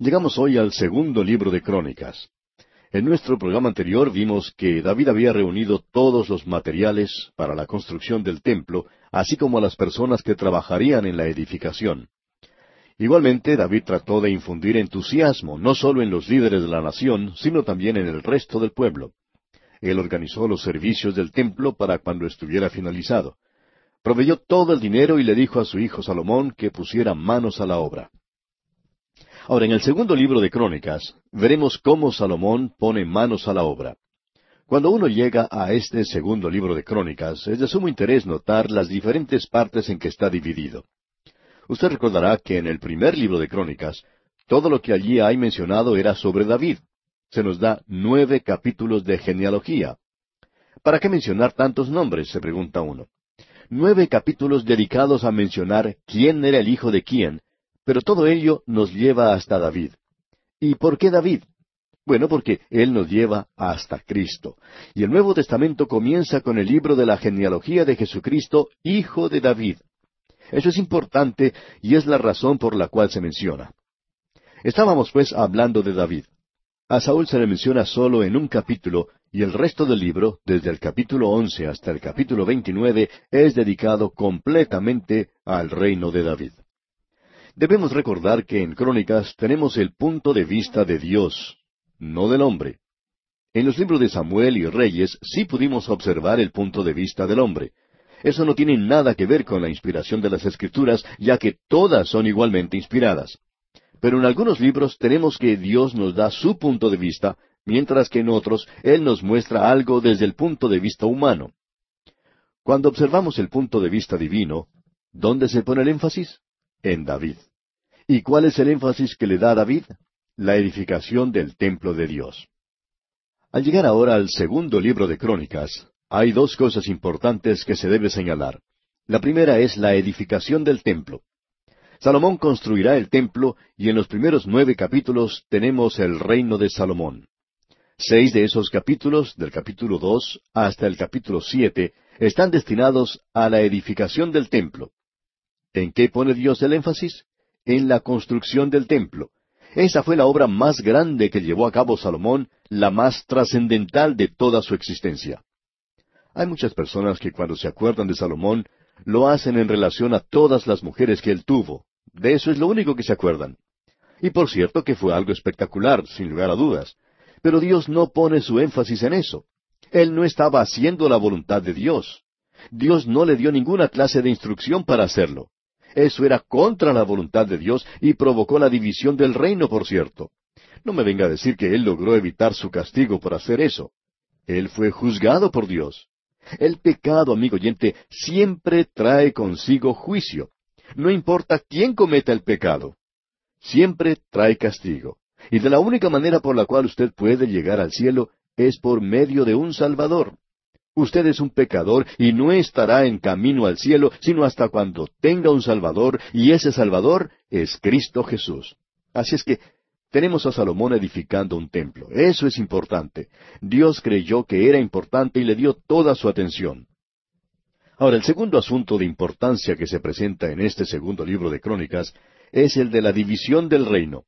Llegamos hoy al segundo libro de Crónicas. En nuestro programa anterior vimos que David había reunido todos los materiales para la construcción del templo, así como a las personas que trabajarían en la edificación. Igualmente, David trató de infundir entusiasmo no solo en los líderes de la nación, sino también en el resto del pueblo. Él organizó los servicios del templo para cuando estuviera finalizado. Proveyó todo el dinero y le dijo a su hijo Salomón que pusiera manos a la obra. Ahora, en el segundo libro de Crónicas, veremos cómo Salomón pone manos a la obra. Cuando uno llega a este segundo libro de Crónicas, es de sumo interés notar las diferentes partes en que está dividido. Usted recordará que en el primer libro de Crónicas, todo lo que allí hay mencionado era sobre David. Se nos da nueve capítulos de genealogía. ¿Para qué mencionar tantos nombres? se pregunta uno. Nueve capítulos dedicados a mencionar quién era el hijo de quién, pero todo ello nos lleva hasta David. ¿Y por qué David? Bueno, porque Él nos lleva hasta Cristo. Y el Nuevo Testamento comienza con el libro de la genealogía de Jesucristo, hijo de David. Eso es importante y es la razón por la cual se menciona. Estábamos pues hablando de David. A Saúl se le menciona solo en un capítulo y el resto del libro, desde el capítulo once hasta el capítulo veintinueve, es dedicado completamente al reino de David. Debemos recordar que en Crónicas tenemos el punto de vista de Dios, no del hombre. En los libros de Samuel y Reyes sí pudimos observar el punto de vista del hombre. Eso no tiene nada que ver con la inspiración de las Escrituras, ya que todas son igualmente inspiradas. Pero en algunos libros tenemos que Dios nos da su punto de vista, mientras que en otros Él nos muestra algo desde el punto de vista humano. Cuando observamos el punto de vista divino, ¿dónde se pone el énfasis? En David. ¿Y cuál es el énfasis que le da David? La edificación del templo de Dios. Al llegar ahora al segundo libro de Crónicas, hay dos cosas importantes que se debe señalar. La primera es la edificación del templo. Salomón construirá el templo y en los primeros nueve capítulos tenemos el reino de Salomón. Seis de esos capítulos, del capítulo dos hasta el capítulo siete, están destinados a la edificación del templo. ¿En qué pone Dios el énfasis? En la construcción del templo. Esa fue la obra más grande que llevó a cabo Salomón, la más trascendental de toda su existencia. Hay muchas personas que cuando se acuerdan de Salomón, lo hacen en relación a todas las mujeres que él tuvo. De eso es lo único que se acuerdan. Y por cierto que fue algo espectacular, sin lugar a dudas. Pero Dios no pone su énfasis en eso. Él no estaba haciendo la voluntad de Dios. Dios no le dio ninguna clase de instrucción para hacerlo. Eso era contra la voluntad de Dios y provocó la división del reino, por cierto. No me venga a decir que Él logró evitar su castigo por hacer eso. Él fue juzgado por Dios. El pecado, amigo oyente, siempre trae consigo juicio. No importa quién cometa el pecado. Siempre trae castigo. Y de la única manera por la cual usted puede llegar al cielo es por medio de un Salvador. Usted es un pecador y no estará en camino al cielo sino hasta cuando tenga un Salvador y ese Salvador es Cristo Jesús. Así es que tenemos a Salomón edificando un templo. Eso es importante. Dios creyó que era importante y le dio toda su atención. Ahora, el segundo asunto de importancia que se presenta en este segundo libro de Crónicas es el de la división del reino.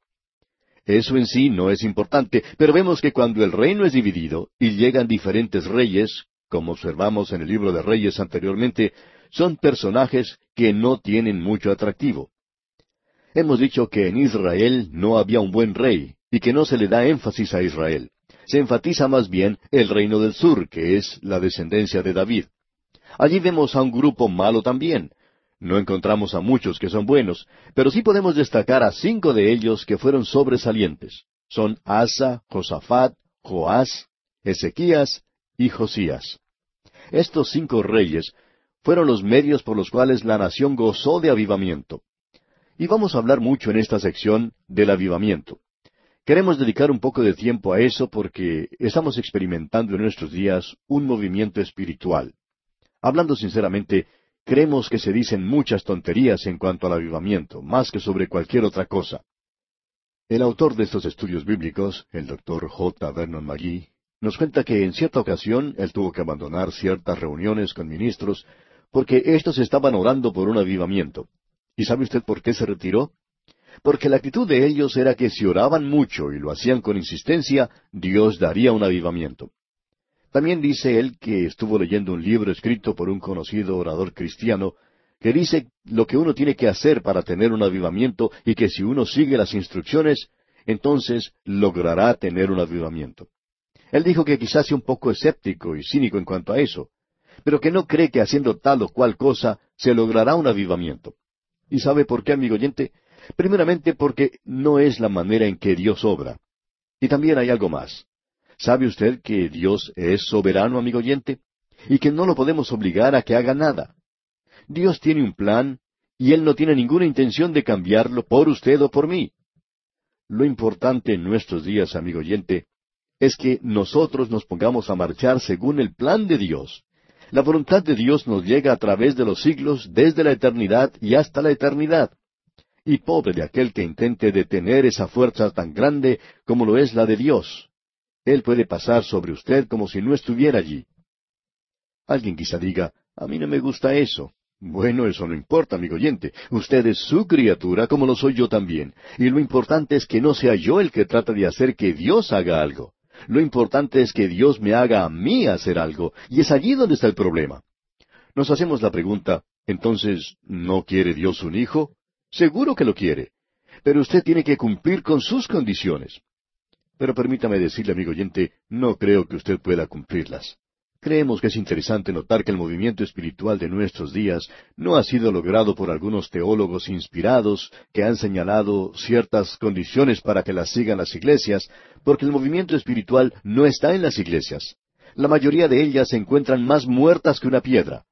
Eso en sí no es importante, pero vemos que cuando el reino es dividido y llegan diferentes reyes, como observamos en el libro de Reyes anteriormente, son personajes que no tienen mucho atractivo. Hemos dicho que en Israel no había un buen rey y que no se le da énfasis a Israel. Se enfatiza más bien el reino del sur, que es la descendencia de David. Allí vemos a un grupo malo también. No encontramos a muchos que son buenos, pero sí podemos destacar a cinco de ellos que fueron sobresalientes. Son Asa, Josafat, Joás, Ezequías y Josías. Estos cinco reyes fueron los medios por los cuales la nación gozó de avivamiento. Y vamos a hablar mucho en esta sección del avivamiento. Queremos dedicar un poco de tiempo a eso porque estamos experimentando en nuestros días un movimiento espiritual. Hablando sinceramente, creemos que se dicen muchas tonterías en cuanto al avivamiento, más que sobre cualquier otra cosa. El autor de estos estudios bíblicos, el doctor J. Vernon McGee, nos cuenta que en cierta ocasión él tuvo que abandonar ciertas reuniones con ministros porque éstos estaban orando por un avivamiento. ¿Y sabe usted por qué se retiró? porque la actitud de ellos era que si oraban mucho y lo hacían con insistencia, Dios daría un avivamiento. También dice él que estuvo leyendo un libro escrito por un conocido orador cristiano, que dice lo que uno tiene que hacer para tener un avivamiento y que si uno sigue las instrucciones, entonces logrará tener un avivamiento. Él dijo que quizás sea un poco escéptico y cínico en cuanto a eso, pero que no cree que haciendo tal o cual cosa se logrará un avivamiento. ¿Y sabe por qué, amigo oyente? Primeramente porque no es la manera en que Dios obra. Y también hay algo más. ¿Sabe usted que Dios es soberano, amigo oyente? Y que no lo podemos obligar a que haga nada. Dios tiene un plan y Él no tiene ninguna intención de cambiarlo por usted o por mí. Lo importante en nuestros días, amigo oyente, es que nosotros nos pongamos a marchar según el plan de Dios. La voluntad de Dios nos llega a través de los siglos, desde la eternidad y hasta la eternidad. Y pobre de aquel que intente detener esa fuerza tan grande como lo es la de Dios. Él puede pasar sobre usted como si no estuviera allí. Alguien quizá diga, a mí no me gusta eso. Bueno, eso no importa, amigo oyente. Usted es su criatura como lo soy yo también. Y lo importante es que no sea yo el que trata de hacer que Dios haga algo. Lo importante es que Dios me haga a mí hacer algo. Y es allí donde está el problema. Nos hacemos la pregunta, entonces, ¿no quiere Dios un hijo? Seguro que lo quiere. Pero usted tiene que cumplir con sus condiciones. Pero permítame decirle, amigo oyente, no creo que usted pueda cumplirlas. Creemos que es interesante notar que el movimiento espiritual de nuestros días no ha sido logrado por algunos teólogos inspirados que han señalado ciertas condiciones para que las sigan las iglesias, porque el movimiento espiritual no está en las iglesias. La mayoría de ellas se encuentran más muertas que una piedra.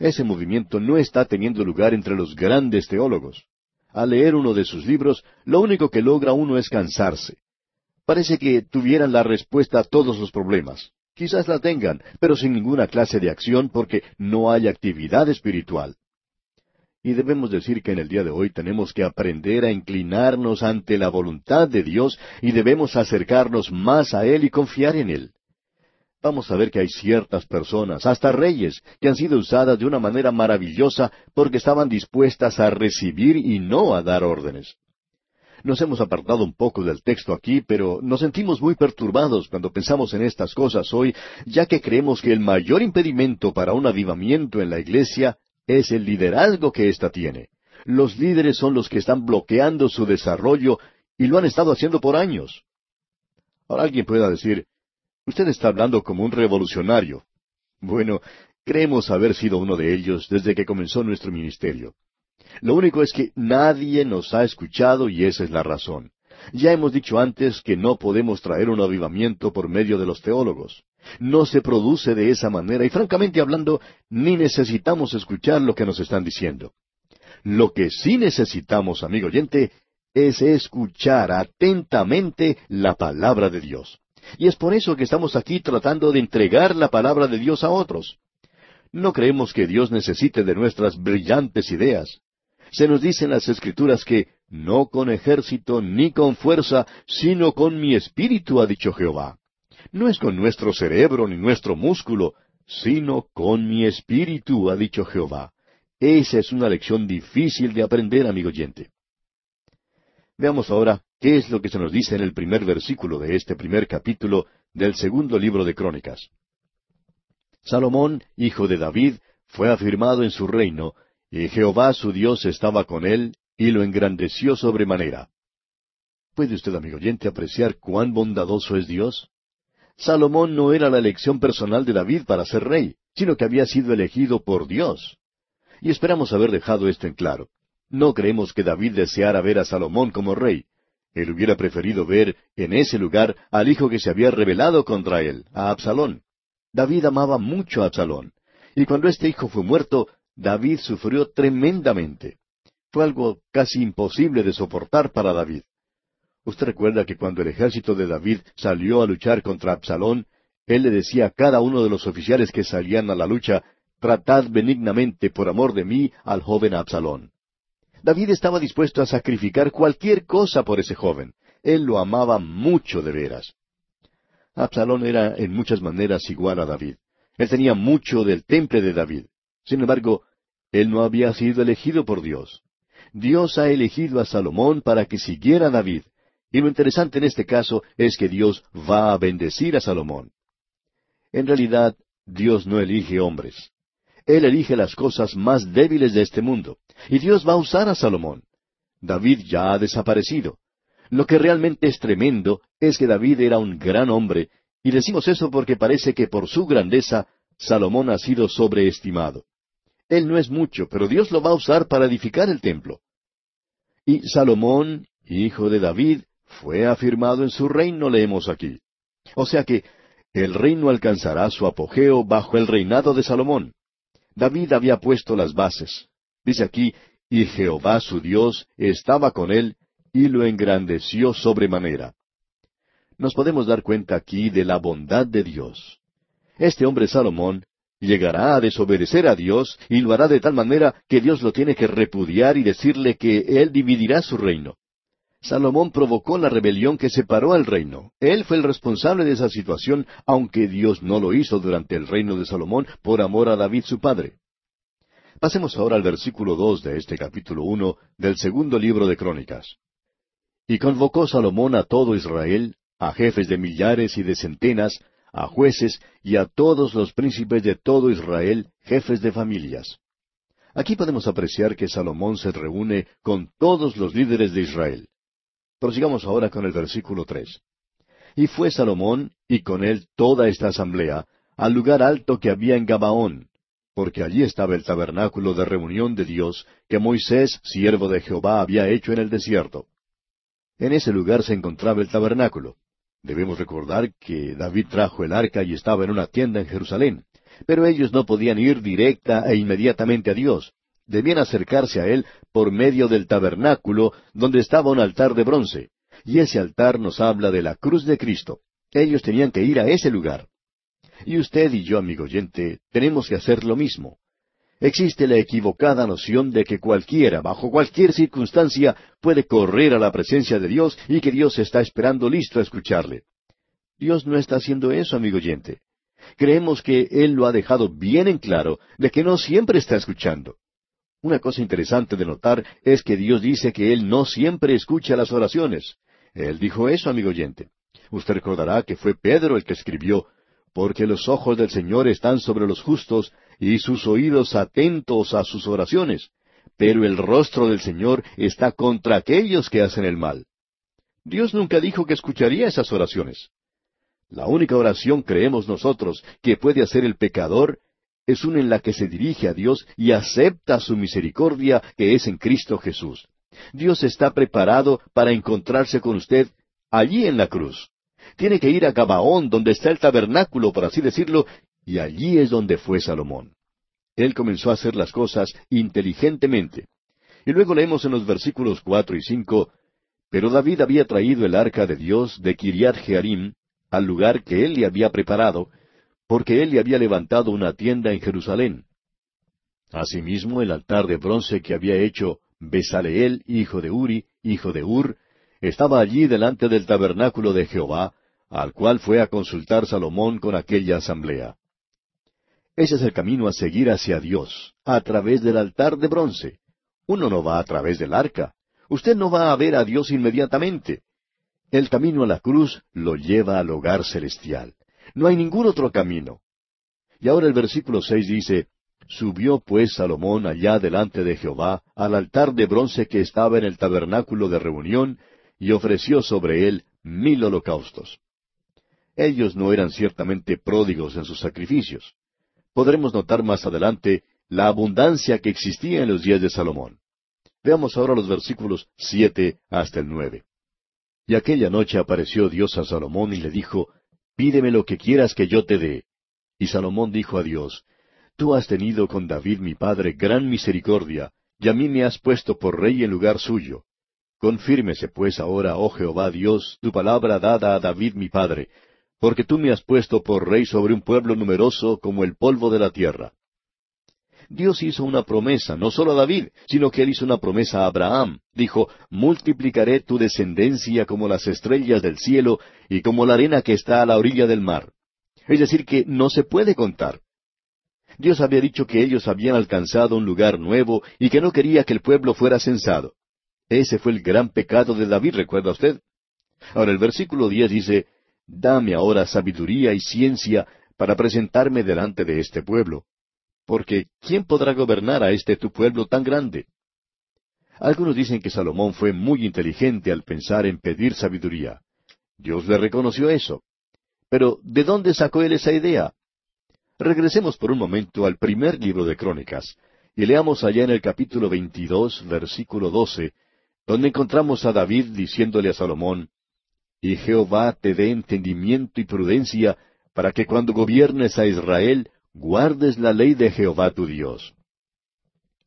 Ese movimiento no está teniendo lugar entre los grandes teólogos. Al leer uno de sus libros, lo único que logra uno es cansarse. Parece que tuvieran la respuesta a todos los problemas. Quizás la tengan, pero sin ninguna clase de acción porque no hay actividad espiritual. Y debemos decir que en el día de hoy tenemos que aprender a inclinarnos ante la voluntad de Dios y debemos acercarnos más a Él y confiar en Él. Vamos a ver que hay ciertas personas, hasta reyes, que han sido usadas de una manera maravillosa porque estaban dispuestas a recibir y no a dar órdenes. Nos hemos apartado un poco del texto aquí, pero nos sentimos muy perturbados cuando pensamos en estas cosas hoy, ya que creemos que el mayor impedimento para un avivamiento en la iglesia es el liderazgo que ésta tiene. Los líderes son los que están bloqueando su desarrollo y lo han estado haciendo por años. Ahora alguien pueda decir, usted está hablando como un revolucionario. Bueno, creemos haber sido uno de ellos desde que comenzó nuestro ministerio. Lo único es que nadie nos ha escuchado y esa es la razón. Ya hemos dicho antes que no podemos traer un avivamiento por medio de los teólogos. No se produce de esa manera y francamente hablando, ni necesitamos escuchar lo que nos están diciendo. Lo que sí necesitamos, amigo oyente, es escuchar atentamente la palabra de Dios. Y es por eso que estamos aquí tratando de entregar la palabra de Dios a otros. No creemos que Dios necesite de nuestras brillantes ideas. Se nos dice en las Escrituras que no con ejército ni con fuerza, sino con mi espíritu, ha dicho Jehová. No es con nuestro cerebro ni nuestro músculo, sino con mi espíritu, ha dicho Jehová. Esa es una lección difícil de aprender, amigo oyente. Veamos ahora qué es lo que se nos dice en el primer versículo de este primer capítulo del segundo libro de Crónicas. Salomón, hijo de David, fue afirmado en su reino, y Jehová su Dios estaba con él, y lo engrandeció sobremanera. ¿Puede usted, amigo oyente, apreciar cuán bondadoso es Dios? Salomón no era la elección personal de David para ser rey, sino que había sido elegido por Dios. Y esperamos haber dejado esto en claro. No creemos que David deseara ver a Salomón como rey. Él hubiera preferido ver en ese lugar al hijo que se había rebelado contra él, a Absalón. David amaba mucho a Absalón. Y cuando este hijo fue muerto, David sufrió tremendamente. Fue algo casi imposible de soportar para David. Usted recuerda que cuando el ejército de David salió a luchar contra Absalón, él le decía a cada uno de los oficiales que salían a la lucha, Tratad benignamente por amor de mí al joven Absalón. David estaba dispuesto a sacrificar cualquier cosa por ese joven. Él lo amaba mucho de veras. Absalón era en muchas maneras igual a David. Él tenía mucho del temple de David. Sin embargo, él no había sido elegido por Dios. Dios ha elegido a Salomón para que siguiera a David. Y lo interesante en este caso es que Dios va a bendecir a Salomón. En realidad, Dios no elige hombres. Él elige las cosas más débiles de este mundo. Y Dios va a usar a Salomón. David ya ha desaparecido. Lo que realmente es tremendo es que David era un gran hombre, y decimos eso porque parece que por su grandeza Salomón ha sido sobreestimado. Él no es mucho, pero Dios lo va a usar para edificar el templo. Y Salomón, hijo de David, fue afirmado en su reino, leemos aquí. O sea que el reino alcanzará su apogeo bajo el reinado de Salomón. David había puesto las bases. Dice aquí, y Jehová su Dios estaba con él y lo engrandeció sobremanera. Nos podemos dar cuenta aquí de la bondad de Dios. Este hombre Salomón llegará a desobedecer a Dios y lo hará de tal manera que Dios lo tiene que repudiar y decirle que él dividirá su reino. Salomón provocó la rebelión que separó al reino. Él fue el responsable de esa situación, aunque Dios no lo hizo durante el reino de Salomón por amor a David su padre. Pasemos ahora al versículo dos de este capítulo uno del segundo libro de Crónicas. Y convocó Salomón a todo Israel, a jefes de millares y de centenas, a jueces y a todos los príncipes de todo Israel, jefes de familias. Aquí podemos apreciar que Salomón se reúne con todos los líderes de Israel. Prosigamos ahora con el versículo tres. Y fue Salomón, y con él toda esta asamblea, al lugar alto que había en Gabaón, porque allí estaba el tabernáculo de reunión de Dios que Moisés, siervo de Jehová, había hecho en el desierto. En ese lugar se encontraba el tabernáculo. Debemos recordar que David trajo el arca y estaba en una tienda en Jerusalén, pero ellos no podían ir directa e inmediatamente a Dios. Debían acercarse a Él por medio del tabernáculo donde estaba un altar de bronce. Y ese altar nos habla de la cruz de Cristo. Ellos tenían que ir a ese lugar. Y usted y yo, amigo oyente, tenemos que hacer lo mismo. Existe la equivocada noción de que cualquiera, bajo cualquier circunstancia, puede correr a la presencia de Dios y que Dios está esperando listo a escucharle. Dios no está haciendo eso, amigo oyente. Creemos que Él lo ha dejado bien en claro de que no siempre está escuchando. Una cosa interesante de notar es que Dios dice que Él no siempre escucha las oraciones. Él dijo eso, amigo oyente. Usted recordará que fue Pedro el que escribió, porque los ojos del Señor están sobre los justos y sus oídos atentos a sus oraciones, pero el rostro del Señor está contra aquellos que hacen el mal. Dios nunca dijo que escucharía esas oraciones. La única oración, creemos nosotros, que puede hacer el pecador es una en la que se dirige a Dios y acepta su misericordia que es en Cristo Jesús. Dios está preparado para encontrarse con usted allí en la cruz. Tiene que ir a Gabaón, donde está el tabernáculo, por así decirlo, y allí es donde fue Salomón. Él comenzó a hacer las cosas inteligentemente. Y luego leemos en los versículos cuatro y cinco, Pero David había traído el arca de Dios de Kiriat Jearim al lugar que él le había preparado, porque él le había levantado una tienda en Jerusalén. Asimismo, el altar de bronce que había hecho Besaleel, hijo de Uri, hijo de Ur, estaba allí delante del tabernáculo de Jehová, al cual fue a consultar Salomón con aquella asamblea. Ese es el camino a seguir hacia Dios, a través del altar de bronce. Uno no va a través del arca. Usted no va a ver a Dios inmediatamente. El camino a la cruz lo lleva al hogar celestial. No hay ningún otro camino. Y ahora el versículo seis dice, Subió pues Salomón allá delante de Jehová al altar de bronce que estaba en el tabernáculo de reunión, y ofreció sobre él mil holocaustos. Ellos no eran ciertamente pródigos en sus sacrificios. Podremos notar más adelante la abundancia que existía en los días de Salomón. Veamos ahora los versículos siete hasta el nueve. Y aquella noche apareció Dios a Salomón y le dijo, Pídeme lo que quieras que yo te dé. Y Salomón dijo a Dios, Tú has tenido con David mi padre gran misericordia, y a mí me has puesto por rey en lugar suyo. Confírmese pues ahora, oh Jehová Dios, tu palabra dada a David mi padre, porque tú me has puesto por rey sobre un pueblo numeroso como el polvo de la tierra. Dios hizo una promesa, no solo a David, sino que él hizo una promesa a Abraham. Dijo, multiplicaré tu descendencia como las estrellas del cielo y como la arena que está a la orilla del mar. Es decir, que no se puede contar. Dios había dicho que ellos habían alcanzado un lugar nuevo y que no quería que el pueblo fuera censado. Ese fue el gran pecado de David, ¿recuerda usted? Ahora el versículo diez dice, Dame ahora sabiduría y ciencia para presentarme delante de este pueblo. Porque ¿quién podrá gobernar a este tu pueblo tan grande? Algunos dicen que Salomón fue muy inteligente al pensar en pedir sabiduría. Dios le reconoció eso. Pero ¿de dónde sacó él esa idea? Regresemos por un momento al primer libro de Crónicas y leamos allá en el capítulo 22, versículo 12, donde encontramos a David diciéndole a Salomón, Y Jehová te dé entendimiento y prudencia para que cuando gobiernes a Israel guardes la ley de Jehová tu Dios.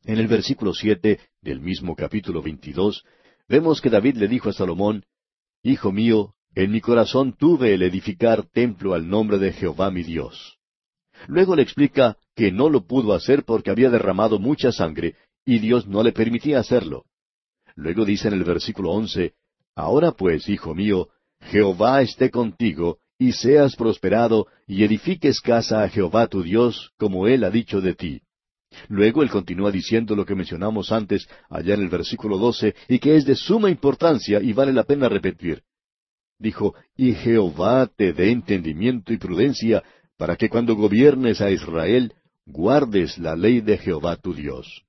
En el versículo siete del mismo capítulo 22, vemos que David le dijo a Salomón, Hijo mío, en mi corazón tuve el edificar templo al nombre de Jehová mi Dios. Luego le explica que no lo pudo hacer porque había derramado mucha sangre y Dios no le permitía hacerlo. Luego dice en el versículo once, Ahora pues, hijo mío, Jehová esté contigo, y seas prosperado, y edifiques casa a Jehová tu Dios, como él ha dicho de ti. Luego él continúa diciendo lo que mencionamos antes, allá en el versículo doce, y que es de suma importancia y vale la pena repetir. Dijo, y Jehová te dé entendimiento y prudencia, para que cuando gobiernes a Israel, guardes la ley de Jehová tu Dios.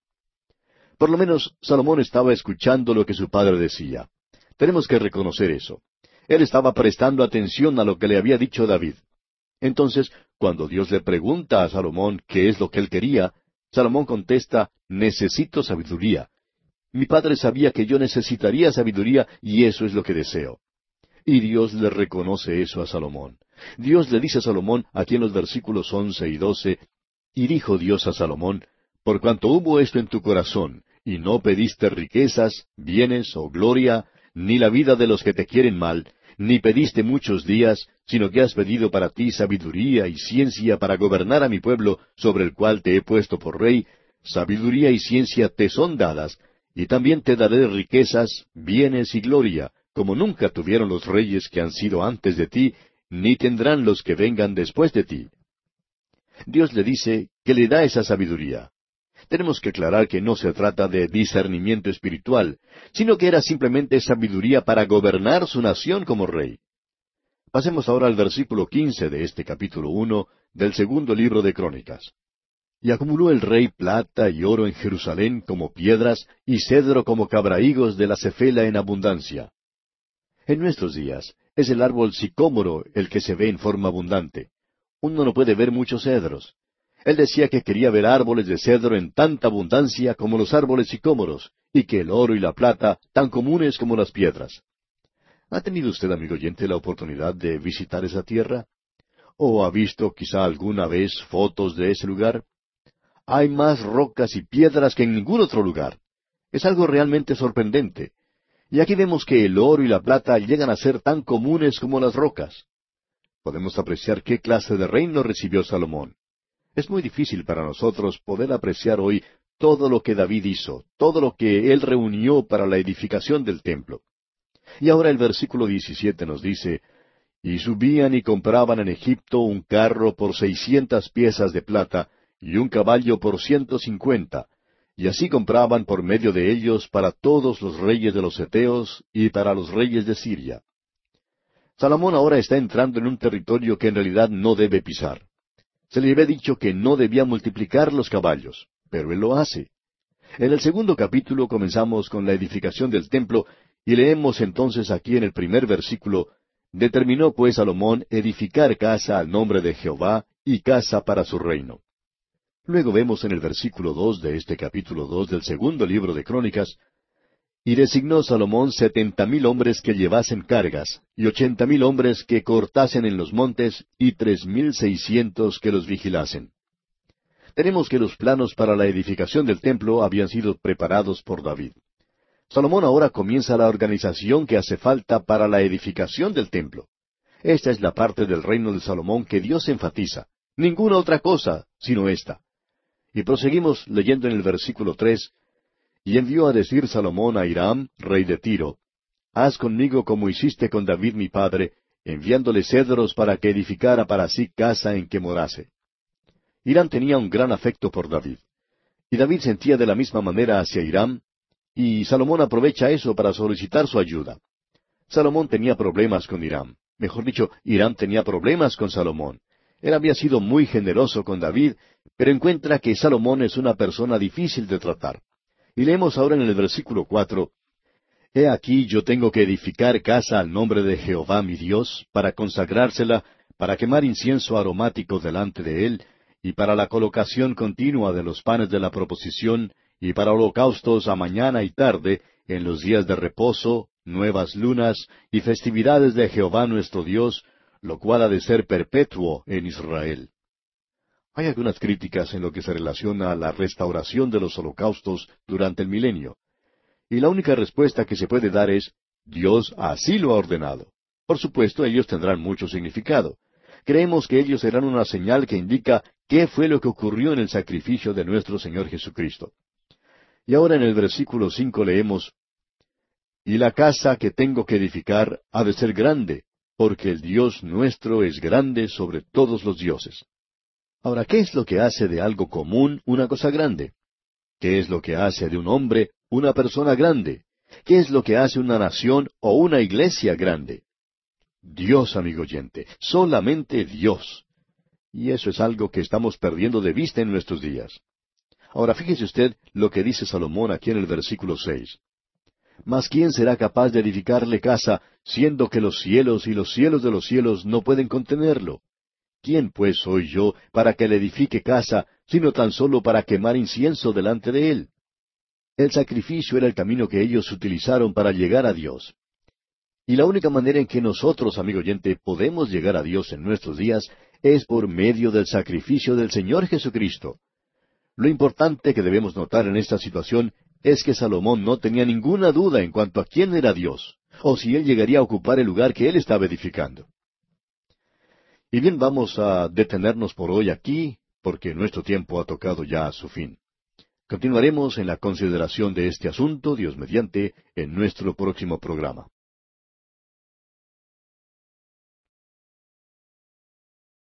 Por lo menos Salomón estaba escuchando lo que su padre decía. Tenemos que reconocer eso. Él estaba prestando atención a lo que le había dicho David. Entonces, cuando Dios le pregunta a Salomón qué es lo que él quería, Salomón contesta, necesito sabiduría. Mi padre sabía que yo necesitaría sabiduría y eso es lo que deseo. Y Dios le reconoce eso a Salomón. Dios le dice a Salomón, aquí en los versículos once y doce, y dijo Dios a Salomón, por cuanto hubo esto en tu corazón, y no pediste riquezas, bienes o gloria, ni la vida de los que te quieren mal, ni pediste muchos días, sino que has pedido para ti sabiduría y ciencia para gobernar a mi pueblo, sobre el cual te he puesto por rey, sabiduría y ciencia te son dadas, y también te daré riquezas, bienes y gloria, como nunca tuvieron los reyes que han sido antes de ti, ni tendrán los que vengan después de ti. Dios le dice que le da esa sabiduría. Tenemos que aclarar que no se trata de discernimiento espiritual, sino que era simplemente sabiduría para gobernar su nación como rey. Pasemos ahora al versículo quince de este capítulo uno del segundo libro de Crónicas. Y acumuló el rey plata y oro en Jerusalén como piedras, y cedro como cabrahigos de la cefela en abundancia. En nuestros días es el árbol sicómoro el que se ve en forma abundante. Uno no puede ver muchos cedros. Él decía que quería ver árboles de cedro en tanta abundancia como los árboles sicómoros, y que el oro y la plata tan comunes como las piedras. ¿Ha tenido usted, amigo oyente, la oportunidad de visitar esa tierra? ¿O ha visto quizá alguna vez fotos de ese lugar? Hay más rocas y piedras que en ningún otro lugar. Es algo realmente sorprendente. Y aquí vemos que el oro y la plata llegan a ser tan comunes como las rocas. Podemos apreciar qué clase de reino recibió Salomón. Es muy difícil para nosotros poder apreciar hoy todo lo que David hizo, todo lo que él reunió para la edificación del templo. Y ahora el versículo 17 nos dice, Y subían y compraban en Egipto un carro por seiscientas piezas de plata y un caballo por ciento cincuenta, y así compraban por medio de ellos para todos los reyes de los Eteos y para los reyes de Siria. Salomón ahora está entrando en un territorio que en realidad no debe pisar. Se le había dicho que no debía multiplicar los caballos, pero él lo hace. En el segundo capítulo comenzamos con la edificación del templo y leemos entonces aquí en el primer versículo, Determinó pues Salomón edificar casa al nombre de Jehová y casa para su reino. Luego vemos en el versículo dos de este capítulo dos del segundo libro de Crónicas, y designó Salomón setenta mil hombres que llevasen cargas, y ochenta mil hombres que cortasen en los montes, y tres mil seiscientos que los vigilasen. Tenemos que los planos para la edificación del templo habían sido preparados por David. Salomón ahora comienza la organización que hace falta para la edificación del templo. Esta es la parte del reino de Salomón que Dios enfatiza. Ninguna otra cosa, sino esta. Y proseguimos leyendo en el versículo tres, y envió a decir Salomón a Hiram, rey de Tiro, Haz conmigo como hiciste con David mi padre, enviándole cedros para que edificara para sí casa en que morase. Irán tenía un gran afecto por David. Y David sentía de la misma manera hacia Irán, y Salomón aprovecha eso para solicitar su ayuda. Salomón tenía problemas con Irán. Mejor dicho, Irán tenía problemas con Salomón. Él había sido muy generoso con David, pero encuentra que Salomón es una persona difícil de tratar. Y leemos ahora en el versículo cuatro, He aquí yo tengo que edificar casa al nombre de Jehová mi Dios, para consagrársela, para quemar incienso aromático delante de él, y para la colocación continua de los panes de la proposición, y para holocaustos a mañana y tarde, en los días de reposo, nuevas lunas y festividades de Jehová nuestro Dios, lo cual ha de ser perpetuo en Israel. Hay algunas críticas en lo que se relaciona a la restauración de los holocaustos durante el milenio. Y la única respuesta que se puede dar es, Dios así lo ha ordenado. Por supuesto, ellos tendrán mucho significado. Creemos que ellos serán una señal que indica qué fue lo que ocurrió en el sacrificio de nuestro Señor Jesucristo. Y ahora en el versículo cinco leemos, y la casa que tengo que edificar ha de ser grande, porque el Dios nuestro es grande sobre todos los dioses. Ahora, ¿qué es lo que hace de algo común una cosa grande? ¿Qué es lo que hace de un hombre una persona grande? ¿Qué es lo que hace una nación o una iglesia grande? Dios, amigo oyente, solamente Dios. Y eso es algo que estamos perdiendo de vista en nuestros días. Ahora fíjese usted lo que dice Salomón aquí en el versículo seis. Mas ¿quién será capaz de edificarle casa, siendo que los cielos y los cielos de los cielos no pueden contenerlo? ¿Quién pues soy yo para que le edifique casa, sino tan solo para quemar incienso delante de él? El sacrificio era el camino que ellos utilizaron para llegar a Dios. Y la única manera en que nosotros, amigo oyente, podemos llegar a Dios en nuestros días es por medio del sacrificio del Señor Jesucristo. Lo importante que debemos notar en esta situación es que Salomón no tenía ninguna duda en cuanto a quién era Dios, o si él llegaría a ocupar el lugar que él estaba edificando. Y bien, vamos a detenernos por hoy aquí, porque nuestro tiempo ha tocado ya a su fin. Continuaremos en la consideración de este asunto, Dios mediante, en nuestro próximo programa.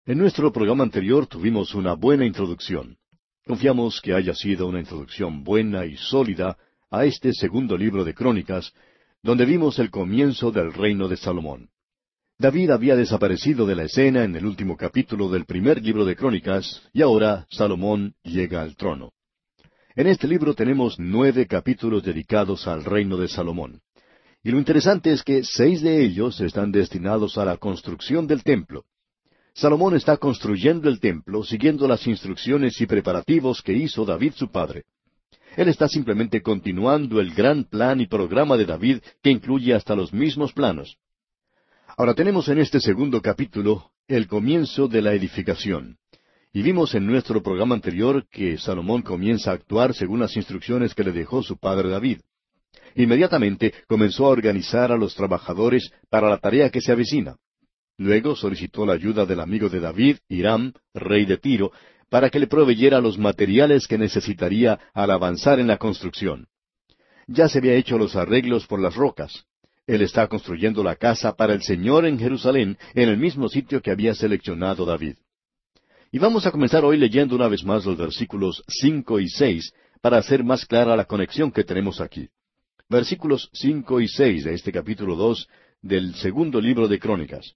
En nuestro programa anterior tuvimos una buena introducción. Confiamos que haya sido una introducción buena y sólida a este segundo libro de Crónicas, donde vimos el comienzo del reino de Salomón. David había desaparecido de la escena en el último capítulo del primer libro de Crónicas, y ahora Salomón llega al trono. En este libro tenemos nueve capítulos dedicados al reino de Salomón. Y lo interesante es que seis de ellos están destinados a la construcción del templo. Salomón está construyendo el templo siguiendo las instrucciones y preparativos que hizo David su padre. Él está simplemente continuando el gran plan y programa de David que incluye hasta los mismos planos. Ahora tenemos en este segundo capítulo el comienzo de la edificación. Y vimos en nuestro programa anterior que Salomón comienza a actuar según las instrucciones que le dejó su padre David. Inmediatamente comenzó a organizar a los trabajadores para la tarea que se avecina. Luego solicitó la ayuda del amigo de David, Hiram, rey de Tiro, para que le proveyera los materiales que necesitaría al avanzar en la construcción. Ya se había hecho los arreglos por las rocas. Él está construyendo la casa para el Señor en Jerusalén, en el mismo sitio que había seleccionado David. Y vamos a comenzar hoy leyendo una vez más los versículos cinco y seis para hacer más clara la conexión que tenemos aquí. Versículos cinco y seis de este capítulo dos del segundo libro de Crónicas.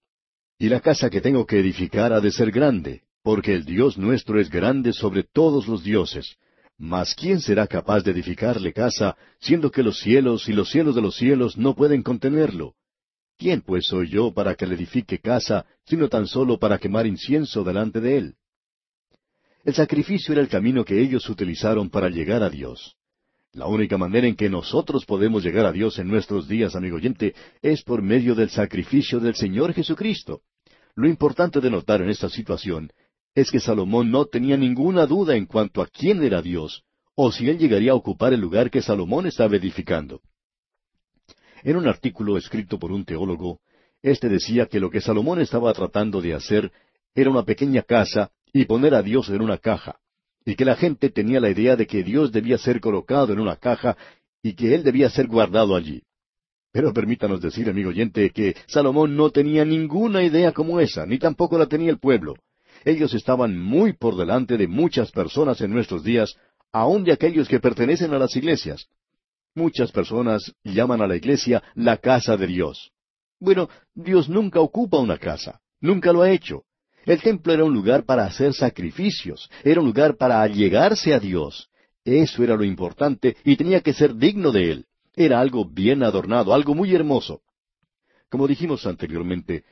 Y la casa que tengo que edificar ha de ser grande, porque el Dios nuestro es grande sobre todos los dioses. Mas ¿quién será capaz de edificarle casa, siendo que los cielos y los cielos de los cielos no pueden contenerlo? ¿Quién pues soy yo para que le edifique casa, sino tan solo para quemar incienso delante de él? El sacrificio era el camino que ellos utilizaron para llegar a Dios. La única manera en que nosotros podemos llegar a Dios en nuestros días, amigo oyente, es por medio del sacrificio del Señor Jesucristo. Lo importante de notar en esta situación es que Salomón no tenía ninguna duda en cuanto a quién era Dios, o si él llegaría a ocupar el lugar que Salomón estaba edificando. En un artículo escrito por un teólogo, éste decía que lo que Salomón estaba tratando de hacer era una pequeña casa y poner a Dios en una caja y que la gente tenía la idea de que Dios debía ser colocado en una caja y que Él debía ser guardado allí. Pero permítanos decir, amigo oyente, que Salomón no tenía ninguna idea como esa, ni tampoco la tenía el pueblo. Ellos estaban muy por delante de muchas personas en nuestros días, aun de aquellos que pertenecen a las iglesias. Muchas personas llaman a la iglesia la casa de Dios. Bueno, Dios nunca ocupa una casa, nunca lo ha hecho. El templo era un lugar para hacer sacrificios, era un lugar para allegarse a Dios. Eso era lo importante y tenía que ser digno de Él. Era algo bien adornado, algo muy hermoso. Como dijimos anteriormente,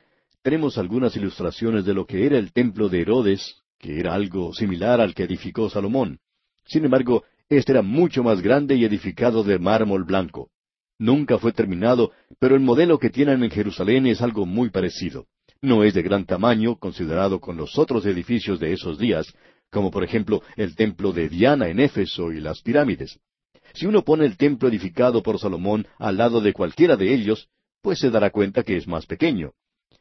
tenemos algunas ilustraciones de lo que era el templo de Herodes, que era algo similar al que edificó Salomón. Sin embargo, este era mucho más grande y edificado de mármol blanco. Nunca fue terminado, pero el modelo que tienen en Jerusalén es algo muy parecido. No es de gran tamaño considerado con los otros edificios de esos días, como por ejemplo el templo de Diana en Éfeso y las pirámides. Si uno pone el templo edificado por Salomón al lado de cualquiera de ellos, pues se dará cuenta que es más pequeño.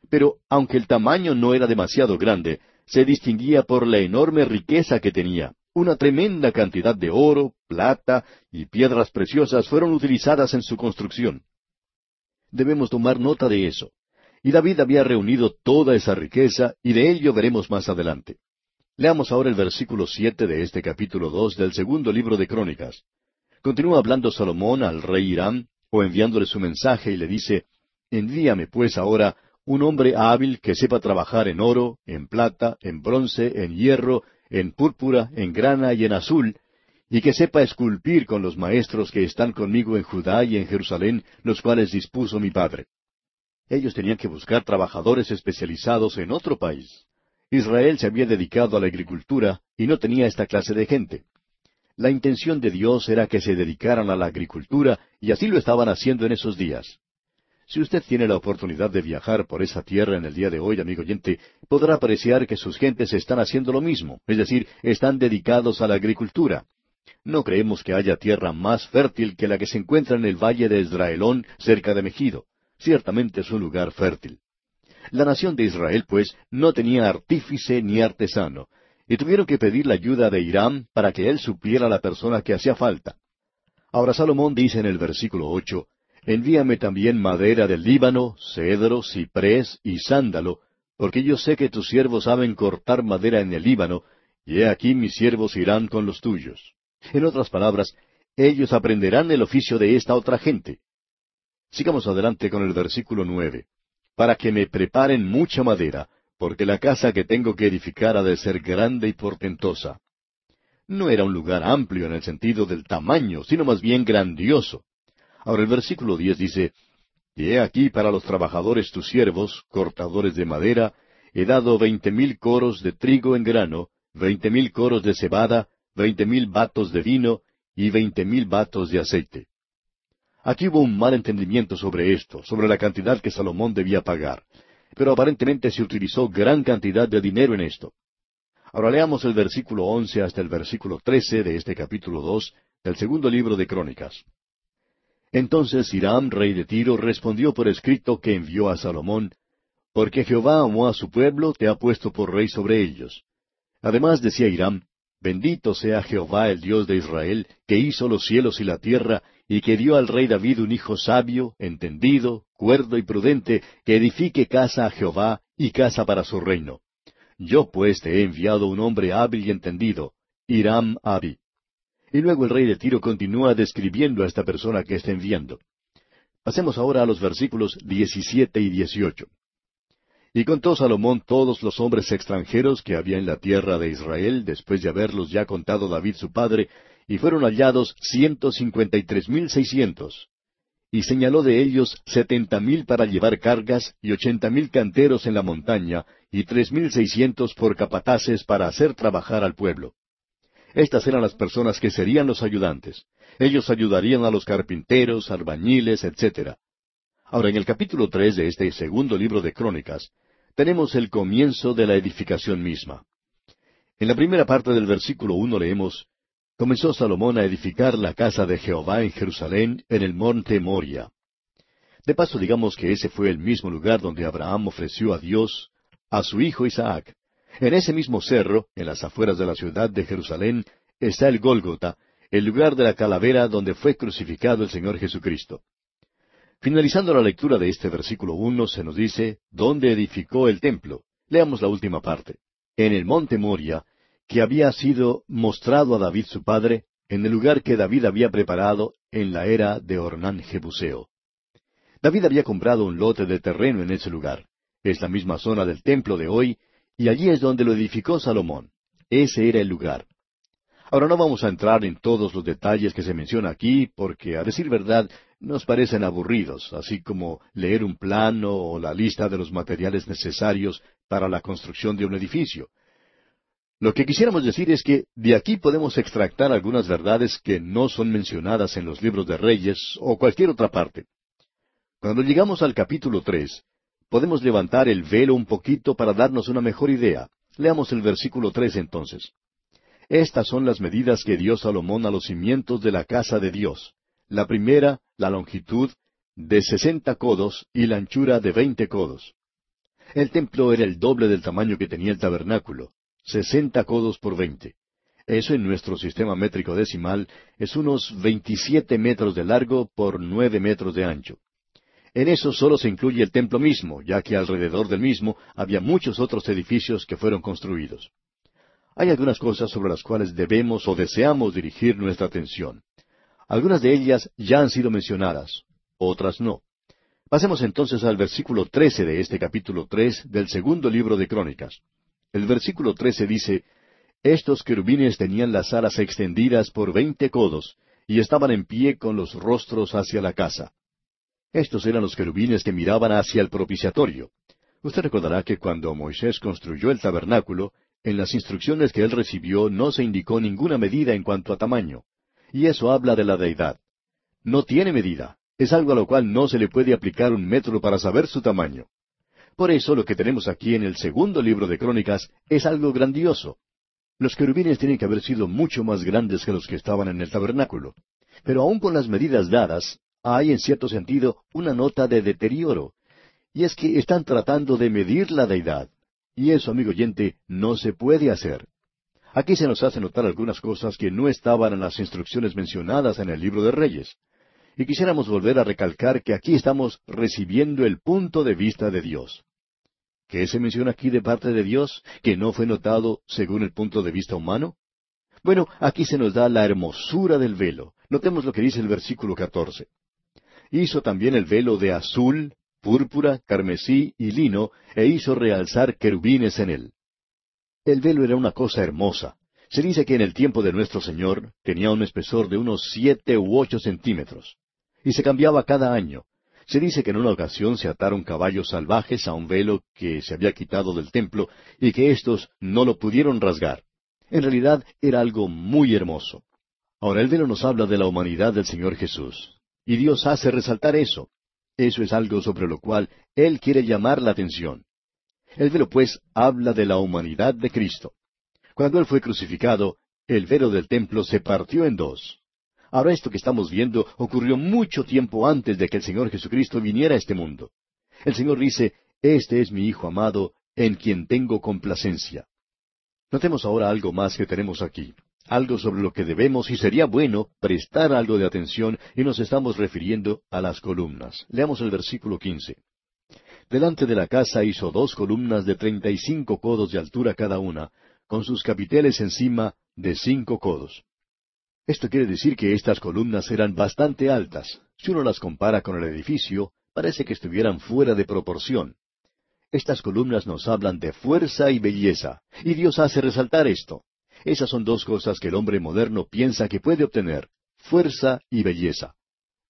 Pero aunque el tamaño no era demasiado grande, se distinguía por la enorme riqueza que tenía. Una tremenda cantidad de oro, plata y piedras preciosas fueron utilizadas en su construcción. Debemos tomar nota de eso. Y David había reunido toda esa riqueza, y de ello veremos más adelante. Leamos ahora el versículo siete de este capítulo dos del segundo libro de Crónicas. Continúa hablando Salomón al rey Irán, o enviándole su mensaje, y le dice, Envíame pues ahora un hombre hábil que sepa trabajar en oro, en plata, en bronce, en hierro, en púrpura, en grana y en azul, y que sepa esculpir con los maestros que están conmigo en Judá y en Jerusalén, los cuales dispuso mi padre. Ellos tenían que buscar trabajadores especializados en otro país. Israel se había dedicado a la agricultura y no tenía esta clase de gente. La intención de Dios era que se dedicaran a la agricultura y así lo estaban haciendo en esos días. Si usted tiene la oportunidad de viajar por esa tierra en el día de hoy, amigo oyente, podrá apreciar que sus gentes están haciendo lo mismo, es decir, están dedicados a la agricultura. No creemos que haya tierra más fértil que la que se encuentra en el valle de Israelón, cerca de Megido. Ciertamente es un lugar fértil. La nación de Israel, pues, no tenía artífice ni artesano, y tuvieron que pedir la ayuda de Irán para que él supiera la persona que hacía falta. Ahora Salomón dice en el versículo ocho, Envíame también madera del Líbano, cedro, ciprés y sándalo, porque yo sé que tus siervos saben cortar madera en el Líbano, y he aquí mis siervos irán con los tuyos. En otras palabras, ellos aprenderán el oficio de esta otra gente. Sigamos adelante con el versículo nueve. Para que me preparen mucha madera, porque la casa que tengo que edificar ha de ser grande y portentosa. No era un lugar amplio en el sentido del tamaño, sino más bien grandioso. Ahora el versículo diez dice, Y he aquí para los trabajadores tus siervos, cortadores de madera, he dado veinte mil coros de trigo en grano, veinte mil coros de cebada, veinte mil batos de vino y veinte mil batos de aceite. Aquí hubo un mal entendimiento sobre esto, sobre la cantidad que Salomón debía pagar, pero aparentemente se utilizó gran cantidad de dinero en esto. Ahora leamos el versículo once hasta el versículo trece de este capítulo dos del segundo libro de Crónicas. Entonces Hiram, rey de Tiro, respondió por escrito que envió a Salomón, Porque Jehová amó a su pueblo, te ha puesto por rey sobre ellos. Además decía Hiram, Bendito sea Jehová el Dios de Israel, que hizo los cielos y la tierra, y que dio al rey David un hijo sabio, entendido, cuerdo y prudente, que edifique casa a Jehová y casa para su reino. Yo pues te he enviado un hombre hábil y entendido, Hiram Abi. Y luego el rey de Tiro continúa describiendo a esta persona que está enviando. Pasemos ahora a los versículos 17 y 18. Y contó Salomón todos los hombres extranjeros que había en la tierra de Israel, después de haberlos ya contado David su padre, y fueron hallados ciento cincuenta y tres mil seiscientos. Y señaló de ellos setenta mil para llevar cargas, y ochenta mil canteros en la montaña, y tres mil seiscientos por capataces para hacer trabajar al pueblo. Estas eran las personas que serían los ayudantes. Ellos ayudarían a los carpinteros, albañiles, etc. Ahora, en el capítulo tres de este segundo libro de Crónicas, tenemos el comienzo de la edificación misma. En la primera parte del versículo uno leemos, Comenzó Salomón a edificar la casa de Jehová en Jerusalén, en el monte Moria. De paso digamos que ese fue el mismo lugar donde Abraham ofreció a Dios a su hijo Isaac. En ese mismo cerro, en las afueras de la ciudad de Jerusalén, está el Gólgota, el lugar de la calavera donde fue crucificado el Señor Jesucristo. Finalizando la lectura de este versículo uno, se nos dice, ¿dónde edificó el templo? Leamos la última parte. en el monte Moria, que había sido mostrado a David su padre en el lugar que David había preparado en la era de Ornán Jebuseo. David había comprado un lote de terreno en ese lugar. Es la misma zona del templo de hoy, y allí es donde lo edificó Salomón. Ese era el lugar. Ahora no vamos a entrar en todos los detalles que se menciona aquí, porque a decir verdad nos parecen aburridos, así como leer un plano o la lista de los materiales necesarios para la construcción de un edificio. Lo que quisiéramos decir es que de aquí podemos extractar algunas verdades que no son mencionadas en los libros de Reyes o cualquier otra parte. Cuando llegamos al capítulo tres, podemos levantar el velo un poquito para darnos una mejor idea. Leamos el versículo tres entonces. Estas son las medidas que dio Salomón a los cimientos de la casa de Dios. La primera, la longitud, de sesenta codos y la anchura de veinte codos. El templo era el doble del tamaño que tenía el tabernáculo sesenta codos por veinte. Eso en nuestro sistema métrico decimal es unos veintisiete metros de largo por nueve metros de ancho. En eso solo se incluye el templo mismo, ya que alrededor del mismo había muchos otros edificios que fueron construidos. Hay algunas cosas sobre las cuales debemos o deseamos dirigir nuestra atención. Algunas de ellas ya han sido mencionadas, otras no. Pasemos entonces al versículo trece de este capítulo tres del segundo libro de Crónicas. El versículo trece dice, Estos querubines tenían las alas extendidas por veinte codos, y estaban en pie con los rostros hacia la casa. Estos eran los querubines que miraban hacia el propiciatorio. Usted recordará que cuando Moisés construyó el tabernáculo, en las instrucciones que él recibió no se indicó ninguna medida en cuanto a tamaño. Y eso habla de la deidad. No tiene medida. Es algo a lo cual no se le puede aplicar un metro para saber su tamaño. Por eso lo que tenemos aquí en el segundo libro de Crónicas es algo grandioso. Los querubines tienen que haber sido mucho más grandes que los que estaban en el tabernáculo. Pero aun con las medidas dadas, hay en cierto sentido una nota de deterioro. Y es que están tratando de medir la deidad. Y eso, amigo oyente, no se puede hacer. Aquí se nos hace notar algunas cosas que no estaban en las instrucciones mencionadas en el libro de Reyes. Y quisiéramos volver a recalcar que aquí estamos recibiendo el punto de vista de Dios. ¿Qué se menciona aquí de parte de Dios que no fue notado según el punto de vista humano? Bueno, aquí se nos da la hermosura del velo. Notemos lo que dice el versículo 14. Hizo también el velo de azul, púrpura, carmesí y lino, e hizo realzar querubines en él. El velo era una cosa hermosa. Se dice que en el tiempo de nuestro Señor tenía un espesor de unos siete u ocho centímetros y se cambiaba cada año. Se dice que en una ocasión se ataron caballos salvajes a un velo que se había quitado del templo y que éstos no lo pudieron rasgar. En realidad era algo muy hermoso. Ahora el velo nos habla de la humanidad del Señor Jesús. Y Dios hace resaltar eso. Eso es algo sobre lo cual Él quiere llamar la atención. El velo, pues, habla de la humanidad de Cristo. Cuando Él fue crucificado, el velo del templo se partió en dos. Ahora esto que estamos viendo ocurrió mucho tiempo antes de que el Señor Jesucristo viniera a este mundo. El Señor dice, Este es mi Hijo amado, en quien tengo complacencia. Notemos ahora algo más que tenemos aquí, algo sobre lo que debemos y sería bueno prestar algo de atención y nos estamos refiriendo a las columnas. Leamos el versículo quince. Delante de la casa hizo dos columnas de treinta y cinco codos de altura cada una, con sus capiteles encima de cinco codos. Esto quiere decir que estas columnas eran bastante altas. Si uno las compara con el edificio, parece que estuvieran fuera de proporción. Estas columnas nos hablan de fuerza y belleza, y Dios hace resaltar esto. Esas son dos cosas que el hombre moderno piensa que puede obtener, fuerza y belleza.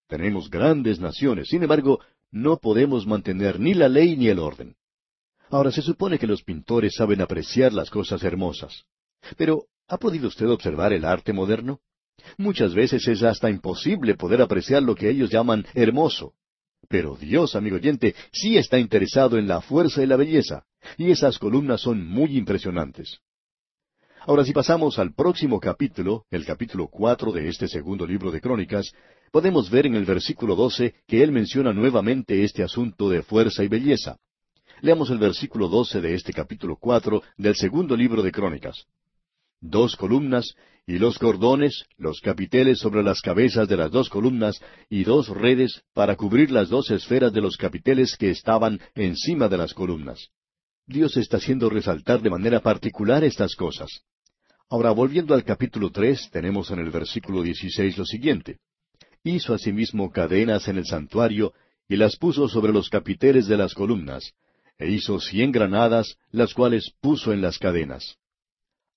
Tenemos grandes naciones, sin embargo, no podemos mantener ni la ley ni el orden. Ahora, se supone que los pintores saben apreciar las cosas hermosas. Pero, ¿ha podido usted observar el arte moderno? Muchas veces es hasta imposible poder apreciar lo que ellos llaman hermoso. Pero Dios, amigo oyente, sí está interesado en la fuerza y la belleza, y esas columnas son muy impresionantes. Ahora, si pasamos al próximo capítulo, el capítulo cuatro de este segundo libro de Crónicas, podemos ver en el versículo doce que él menciona nuevamente este asunto de fuerza y belleza. Leamos el versículo doce de este capítulo cuatro del segundo libro de Crónicas dos columnas, y los cordones, los capiteles sobre las cabezas de las dos columnas, y dos redes para cubrir las dos esferas de los capiteles que estaban encima de las columnas. Dios está haciendo resaltar de manera particular estas cosas. Ahora, volviendo al capítulo tres, tenemos en el versículo dieciséis lo siguiente. Hizo asimismo cadenas en el santuario y las puso sobre los capiteles de las columnas, e hizo cien granadas, las cuales puso en las cadenas.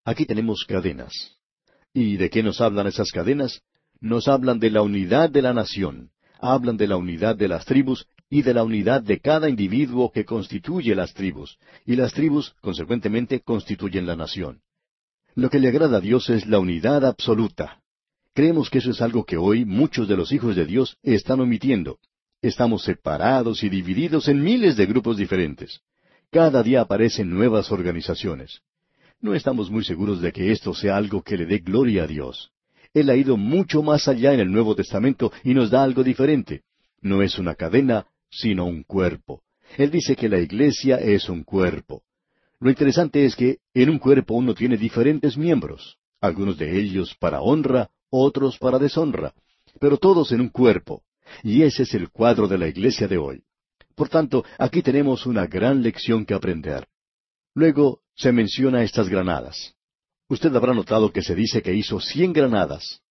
Aquí tenemos cadenas. ¿Y de qué nos hablan esas cadenas? Nos hablan de la unidad de la nación, hablan de la unidad de las tribus y de la unidad de cada individuo que constituye las tribus, y las tribus, consecuentemente, constituyen la nación. Lo que le agrada a Dios es la unidad absoluta. Creemos que eso es algo que hoy muchos de los hijos de Dios están omitiendo. Estamos separados y divididos en miles de grupos diferentes. Cada día aparecen nuevas organizaciones. No estamos muy seguros de que esto sea algo que le dé gloria a Dios. Él ha ido mucho más allá en el Nuevo Testamento y nos da algo diferente. No es una cadena, sino un cuerpo. Él dice que la iglesia es un cuerpo. Lo interesante es que en un cuerpo uno tiene diferentes miembros, algunos de ellos para honra, otros para deshonra, pero todos en un cuerpo. Y ese es el cuadro de la iglesia de hoy. Por tanto, aquí tenemos una gran lección que aprender. Luego se menciona estas granadas. Usted habrá notado que se dice que hizo cien granadas.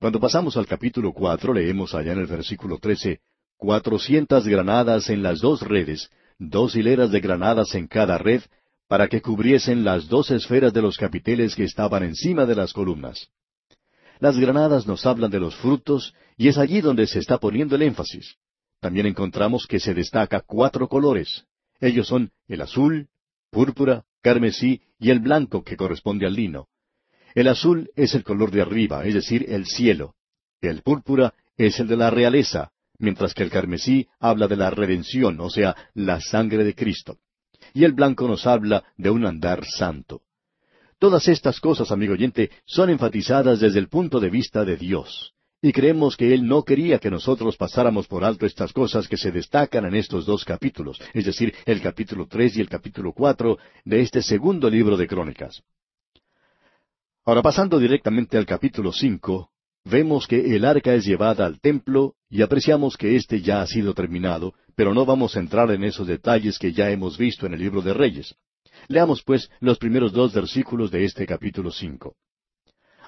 Cuando pasamos al capítulo cuatro, leemos allá en el versículo trece, cuatrocientas granadas en las dos redes, dos hileras de granadas en cada red, para que cubriesen las dos esferas de los capiteles que estaban encima de las columnas. Las granadas nos hablan de los frutos y es allí donde se está poniendo el énfasis. También encontramos que se destaca cuatro colores. Ellos son el azul, púrpura, carmesí y el blanco que corresponde al lino. El azul es el color de arriba, es decir, el cielo. El púrpura es el de la realeza, mientras que el carmesí habla de la redención, o sea, la sangre de Cristo. Y el blanco nos habla de un andar santo. Todas estas cosas, amigo oyente, son enfatizadas desde el punto de vista de Dios. Y creemos que Él no quería que nosotros pasáramos por alto estas cosas que se destacan en estos dos capítulos, es decir, el capítulo tres y el capítulo cuatro de este segundo libro de Crónicas. Ahora pasando directamente al capítulo cinco, vemos que el arca es llevada al templo y apreciamos que éste ya ha sido terminado, pero no vamos a entrar en esos detalles que ya hemos visto en el libro de Reyes. Leamos pues los primeros dos versículos de este capítulo cinco.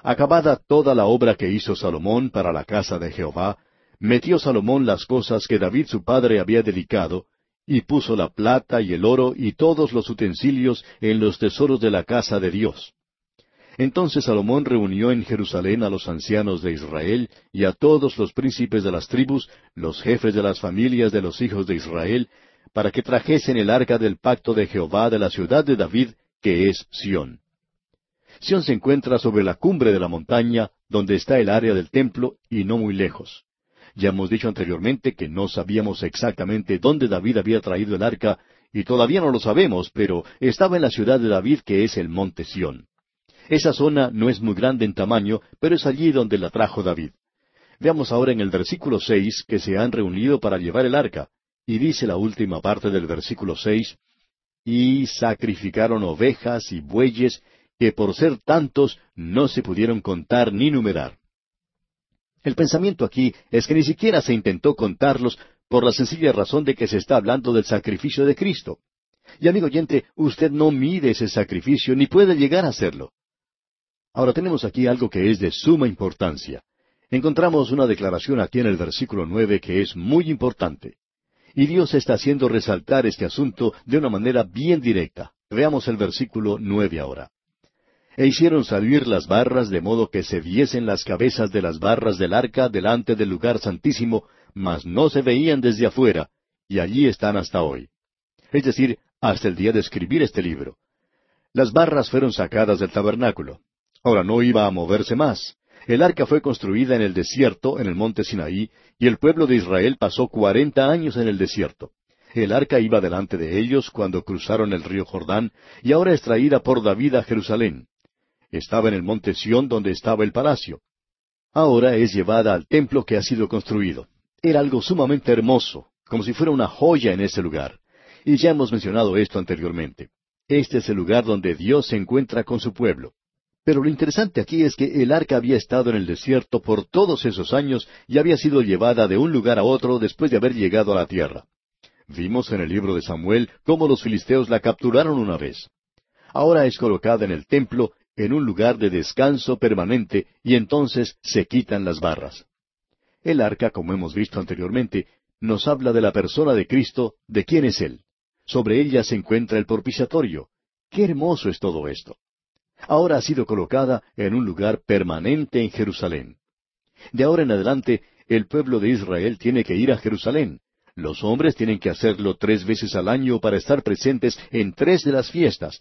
Acabada toda la obra que hizo Salomón para la casa de Jehová, metió Salomón las cosas que David su padre había dedicado, y puso la plata y el oro y todos los utensilios en los tesoros de la casa de Dios. Entonces Salomón reunió en Jerusalén a los ancianos de Israel y a todos los príncipes de las tribus, los jefes de las familias de los hijos de Israel, para que trajesen el arca del pacto de Jehová de la ciudad de David, que es Sión. Sión se encuentra sobre la cumbre de la montaña, donde está el área del templo, y no muy lejos. Ya hemos dicho anteriormente que no sabíamos exactamente dónde David había traído el arca, y todavía no lo sabemos, pero estaba en la ciudad de David, que es el monte Sión. Esa zona no es muy grande en tamaño, pero es allí donde la trajo David. Veamos ahora en el versículo seis que se han reunido para llevar el arca, y dice la última parte del versículo seis, y sacrificaron ovejas y bueyes que por ser tantos no se pudieron contar ni numerar. El pensamiento aquí es que ni siquiera se intentó contarlos por la sencilla razón de que se está hablando del sacrificio de Cristo. Y amigo oyente, usted no mide ese sacrificio ni puede llegar a hacerlo. Ahora tenemos aquí algo que es de suma importancia. Encontramos una declaración aquí en el versículo nueve que es muy importante. Y Dios está haciendo resaltar este asunto de una manera bien directa. Veamos el versículo nueve ahora. E hicieron salir las barras de modo que se viesen las cabezas de las barras del arca delante del lugar santísimo, mas no se veían desde afuera, y allí están hasta hoy. Es decir, hasta el día de escribir este libro. Las barras fueron sacadas del tabernáculo. Ahora no iba a moverse más. El arca fue construida en el desierto, en el monte Sinaí, y el pueblo de Israel pasó cuarenta años en el desierto. El arca iba delante de ellos cuando cruzaron el río Jordán, y ahora es traída por David a Jerusalén. Estaba en el monte Sión donde estaba el palacio. Ahora es llevada al templo que ha sido construido. Era algo sumamente hermoso, como si fuera una joya en ese lugar. Y ya hemos mencionado esto anteriormente. Este es el lugar donde Dios se encuentra con su pueblo. Pero lo interesante aquí es que el arca había estado en el desierto por todos esos años y había sido llevada de un lugar a otro después de haber llegado a la tierra. Vimos en el libro de Samuel cómo los filisteos la capturaron una vez. Ahora es colocada en el templo en un lugar de descanso permanente y entonces se quitan las barras. El arca, como hemos visto anteriormente, nos habla de la persona de Cristo, de quién es Él. Sobre ella se encuentra el propiciatorio. Qué hermoso es todo esto. Ahora ha sido colocada en un lugar permanente en Jerusalén. De ahora en adelante, el pueblo de Israel tiene que ir a Jerusalén. Los hombres tienen que hacerlo tres veces al año para estar presentes en tres de las fiestas,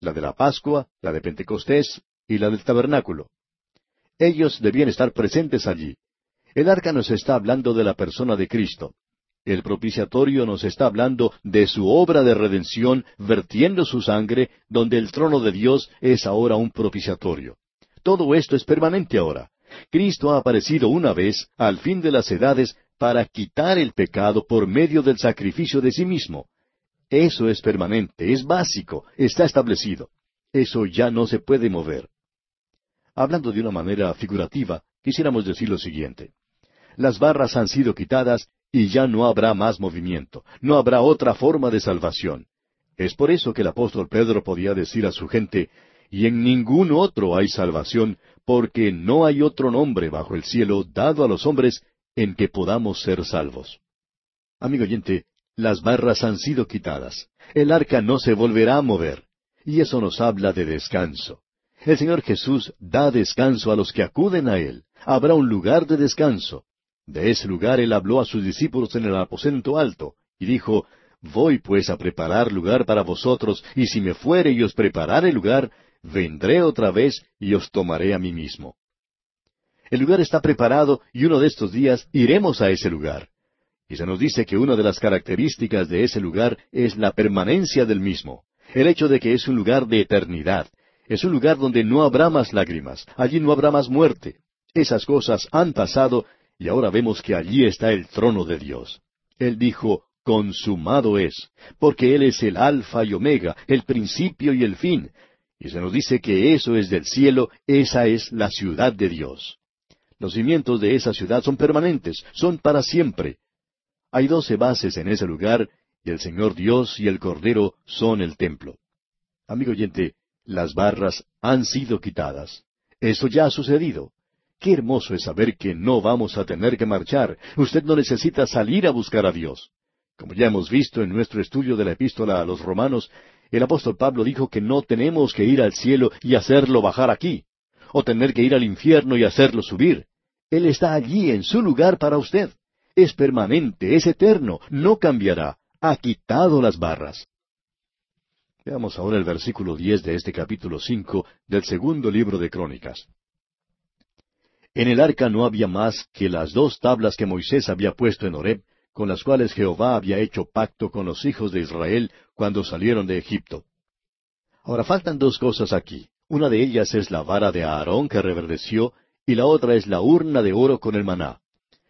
la de la Pascua, la de Pentecostés y la del tabernáculo. Ellos debían estar presentes allí. El arca nos está hablando de la persona de Cristo. El propiciatorio nos está hablando de su obra de redención, vertiendo su sangre, donde el trono de Dios es ahora un propiciatorio. Todo esto es permanente ahora. Cristo ha aparecido una vez, al fin de las edades, para quitar el pecado por medio del sacrificio de sí mismo. Eso es permanente, es básico, está establecido. Eso ya no se puede mover. Hablando de una manera figurativa, quisiéramos decir lo siguiente. Las barras han sido quitadas y ya no habrá más movimiento, no habrá otra forma de salvación. Es por eso que el apóstol Pedro podía decir a su gente, y en ningún otro hay salvación, porque no hay otro nombre bajo el cielo dado a los hombres en que podamos ser salvos. Amigo oyente, las barras han sido quitadas. El arca no se volverá a mover. Y eso nos habla de descanso. El Señor Jesús da descanso a los que acuden a Él. Habrá un lugar de descanso. De ese lugar Él habló a sus discípulos en el aposento alto, y dijo, Voy pues a preparar lugar para vosotros, y si me fuere y os preparare lugar, vendré otra vez y os tomaré a mí mismo. El lugar está preparado y uno de estos días iremos a ese lugar. Y se nos dice que una de las características de ese lugar es la permanencia del mismo, el hecho de que es un lugar de eternidad, es un lugar donde no habrá más lágrimas, allí no habrá más muerte. Esas cosas han pasado y ahora vemos que allí está el trono de Dios. Él dijo, consumado es, porque Él es el alfa y omega, el principio y el fin. Y se nos dice que eso es del cielo, esa es la ciudad de Dios. Los cimientos de esa ciudad son permanentes, son para siempre. Hay doce bases en ese lugar, y el Señor Dios y el Cordero son el templo. Amigo oyente, las barras han sido quitadas. Eso ya ha sucedido. Qué hermoso es saber que no vamos a tener que marchar. Usted no necesita salir a buscar a Dios. Como ya hemos visto en nuestro estudio de la epístola a los romanos, el apóstol Pablo dijo que no tenemos que ir al cielo y hacerlo bajar aquí, o tener que ir al infierno y hacerlo subir. Él está allí en su lugar para usted es permanente, es eterno, no cambiará, ha quitado las barras. Veamos ahora el versículo diez de este capítulo cinco del segundo libro de Crónicas. En el arca no había más que las dos tablas que Moisés había puesto en Horeb, con las cuales Jehová había hecho pacto con los hijos de Israel cuando salieron de Egipto. Ahora faltan dos cosas aquí. Una de ellas es la vara de Aarón que reverdeció, y la otra es la urna de oro con el maná.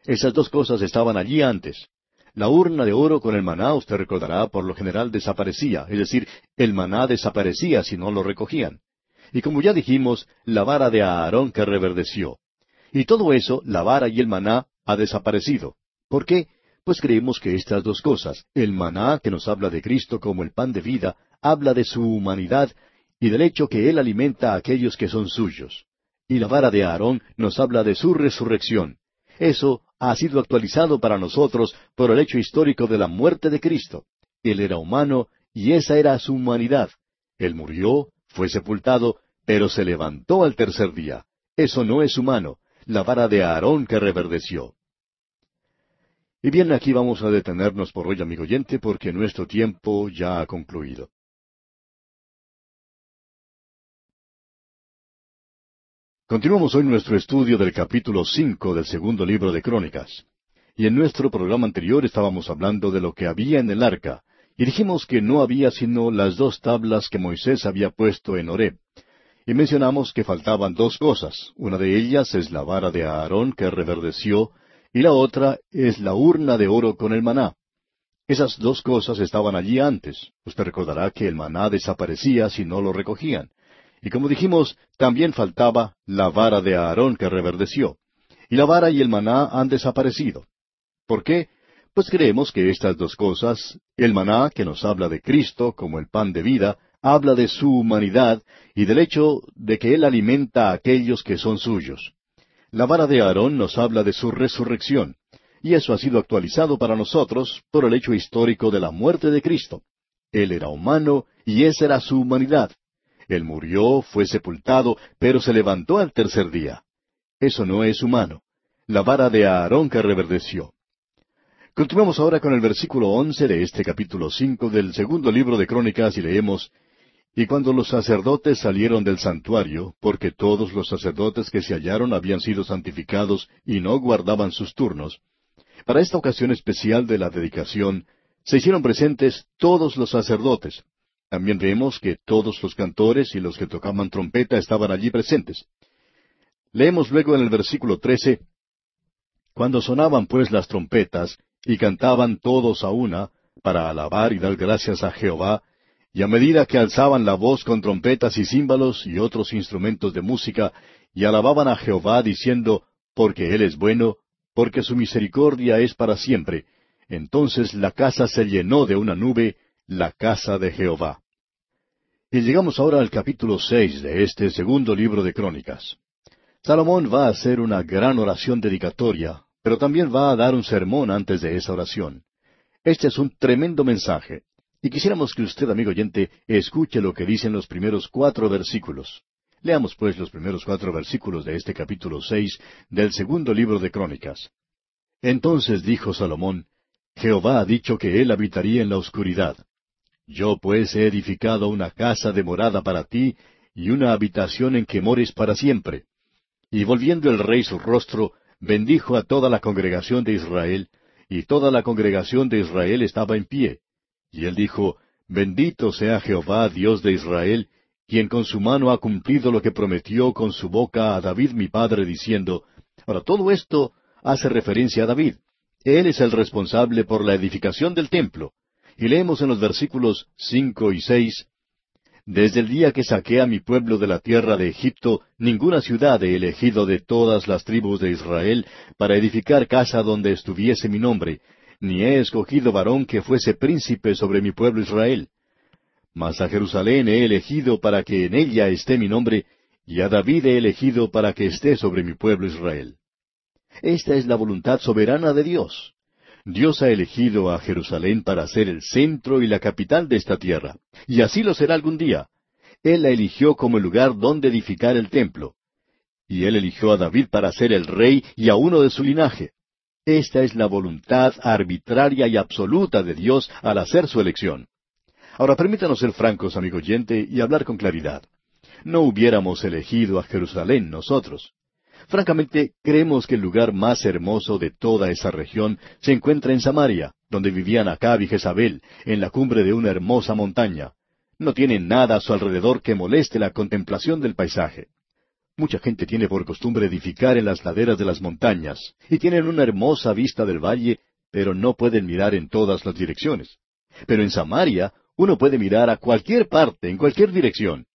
Esas dos cosas estaban allí antes. La urna de oro con el maná, usted recordará, por lo general desaparecía, es decir, el maná desaparecía si no lo recogían. Y como ya dijimos, la vara de Aarón que reverdeció. Y todo eso, la vara y el maná, ha desaparecido. ¿Por qué? Pues creemos que estas dos cosas, el maná, que nos habla de Cristo como el pan de vida, habla de su humanidad y del hecho que Él alimenta a aquellos que son suyos. Y la vara de Aarón nos habla de su resurrección. Eso ha sido actualizado para nosotros por el hecho histórico de la muerte de Cristo. Él era humano y esa era su humanidad. Él murió, fue sepultado, pero se levantó al tercer día. Eso no es humano, la vara de Aarón que reverdeció. Y bien, aquí vamos a detenernos por hoy, amigo oyente, porque nuestro tiempo ya ha concluido. Continuamos hoy nuestro estudio del capítulo cinco del segundo libro de Crónicas. Y en nuestro programa anterior estábamos hablando de lo que había en el arca, y dijimos que no había sino las dos tablas que Moisés había puesto en Horeb. Y mencionamos que faltaban dos cosas. Una de ellas es la vara de Aarón que reverdeció, y la otra es la urna de oro con el maná. Esas dos cosas estaban allí antes. Usted recordará que el maná desaparecía si no lo recogían. Y como dijimos, también faltaba la vara de Aarón que reverdeció. Y la vara y el maná han desaparecido. ¿Por qué? Pues creemos que estas dos cosas, el maná, que nos habla de Cristo como el pan de vida, habla de su humanidad y del hecho de que Él alimenta a aquellos que son suyos. La vara de Aarón nos habla de su resurrección, y eso ha sido actualizado para nosotros por el hecho histórico de la muerte de Cristo. Él era humano y esa era su humanidad. Él murió, fue sepultado, pero se levantó al tercer día. Eso no es humano. La vara de Aarón que reverdeció. Continuamos ahora con el versículo once de este capítulo cinco del segundo libro de Crónicas y leemos Y cuando los sacerdotes salieron del santuario, porque todos los sacerdotes que se hallaron habían sido santificados y no guardaban sus turnos, para esta ocasión especial de la dedicación, se hicieron presentes todos los sacerdotes. También vemos que todos los cantores y los que tocaban trompeta estaban allí presentes. Leemos luego en el versículo trece Cuando sonaban pues las trompetas, y cantaban todos a una, para alabar y dar gracias a Jehová, y a medida que alzaban la voz con trompetas y címbalos y otros instrumentos de música, y alababan a Jehová diciendo, porque Él es bueno, porque su misericordia es para siempre, entonces la casa se llenó de una nube, la casa de Jehová. Y llegamos ahora al capítulo seis de este segundo libro de Crónicas. Salomón va a hacer una gran oración dedicatoria, pero también va a dar un sermón antes de esa oración. Este es un tremendo mensaje, y quisiéramos que usted, amigo oyente, escuche lo que dicen los primeros cuatro versículos. Leamos pues los primeros cuatro versículos de este capítulo seis del segundo libro de Crónicas. Entonces dijo Salomón, Jehová ha dicho que él habitaría en la oscuridad. Yo pues he edificado una casa de morada para ti, y una habitación en que mores para siempre. Y volviendo el rey su rostro, bendijo a toda la congregación de Israel, y toda la congregación de Israel estaba en pie. Y él dijo, Bendito sea Jehová, Dios de Israel, quien con su mano ha cumplido lo que prometió con su boca a David mi padre, diciendo, Ahora todo esto hace referencia a David. Él es el responsable por la edificación del templo. Y leemos en los versículos cinco y seis, desde el día que saqué a mi pueblo de la tierra de Egipto, ninguna ciudad he elegido de todas las tribus de Israel para edificar casa donde estuviese mi nombre, ni he escogido varón que fuese príncipe sobre mi pueblo Israel. Mas a Jerusalén he elegido para que en ella esté mi nombre, y a David he elegido para que esté sobre mi pueblo Israel. Esta es la voluntad soberana de Dios. Dios ha elegido a Jerusalén para ser el centro y la capital de esta tierra, y así lo será algún día. Él la eligió como el lugar donde edificar el templo. Y él eligió a David para ser el rey y a uno de su linaje. Esta es la voluntad arbitraria y absoluta de Dios al hacer su elección. Ahora permítanos ser francos, amigo oyente, y hablar con claridad. No hubiéramos elegido a Jerusalén nosotros. Francamente, creemos que el lugar más hermoso de toda esa región se encuentra en Samaria, donde vivían Acab y Jezabel, en la cumbre de una hermosa montaña. No tiene nada a su alrededor que moleste la contemplación del paisaje. Mucha gente tiene por costumbre edificar en las laderas de las montañas, y tienen una hermosa vista del valle, pero no pueden mirar en todas las direcciones. Pero en Samaria uno puede mirar a cualquier parte, en cualquier dirección.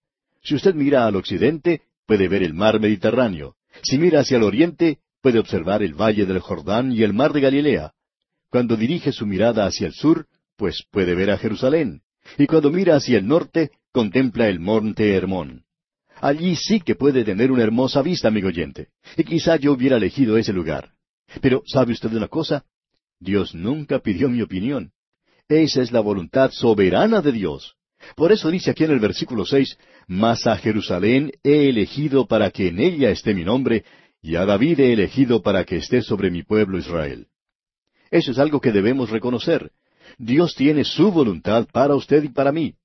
Si usted mira al occidente, puede ver el mar Mediterráneo. Si mira hacia el oriente, puede observar el valle del Jordán y el mar de Galilea. Cuando dirige su mirada hacia el sur, pues puede ver a Jerusalén. Y cuando mira hacia el norte, contempla el monte Hermón. Allí sí que puede tener una hermosa vista, amigo oyente. Y quizá yo hubiera elegido ese lugar. Pero, ¿sabe usted una cosa? Dios nunca pidió mi opinión. Esa es la voluntad soberana de Dios. Por eso dice aquí en el versículo seis, Mas a Jerusalén he elegido para que en ella esté mi nombre, y a David he elegido para que esté sobre mi pueblo Israel. Eso es algo que debemos reconocer. Dios tiene su voluntad para usted y para mí.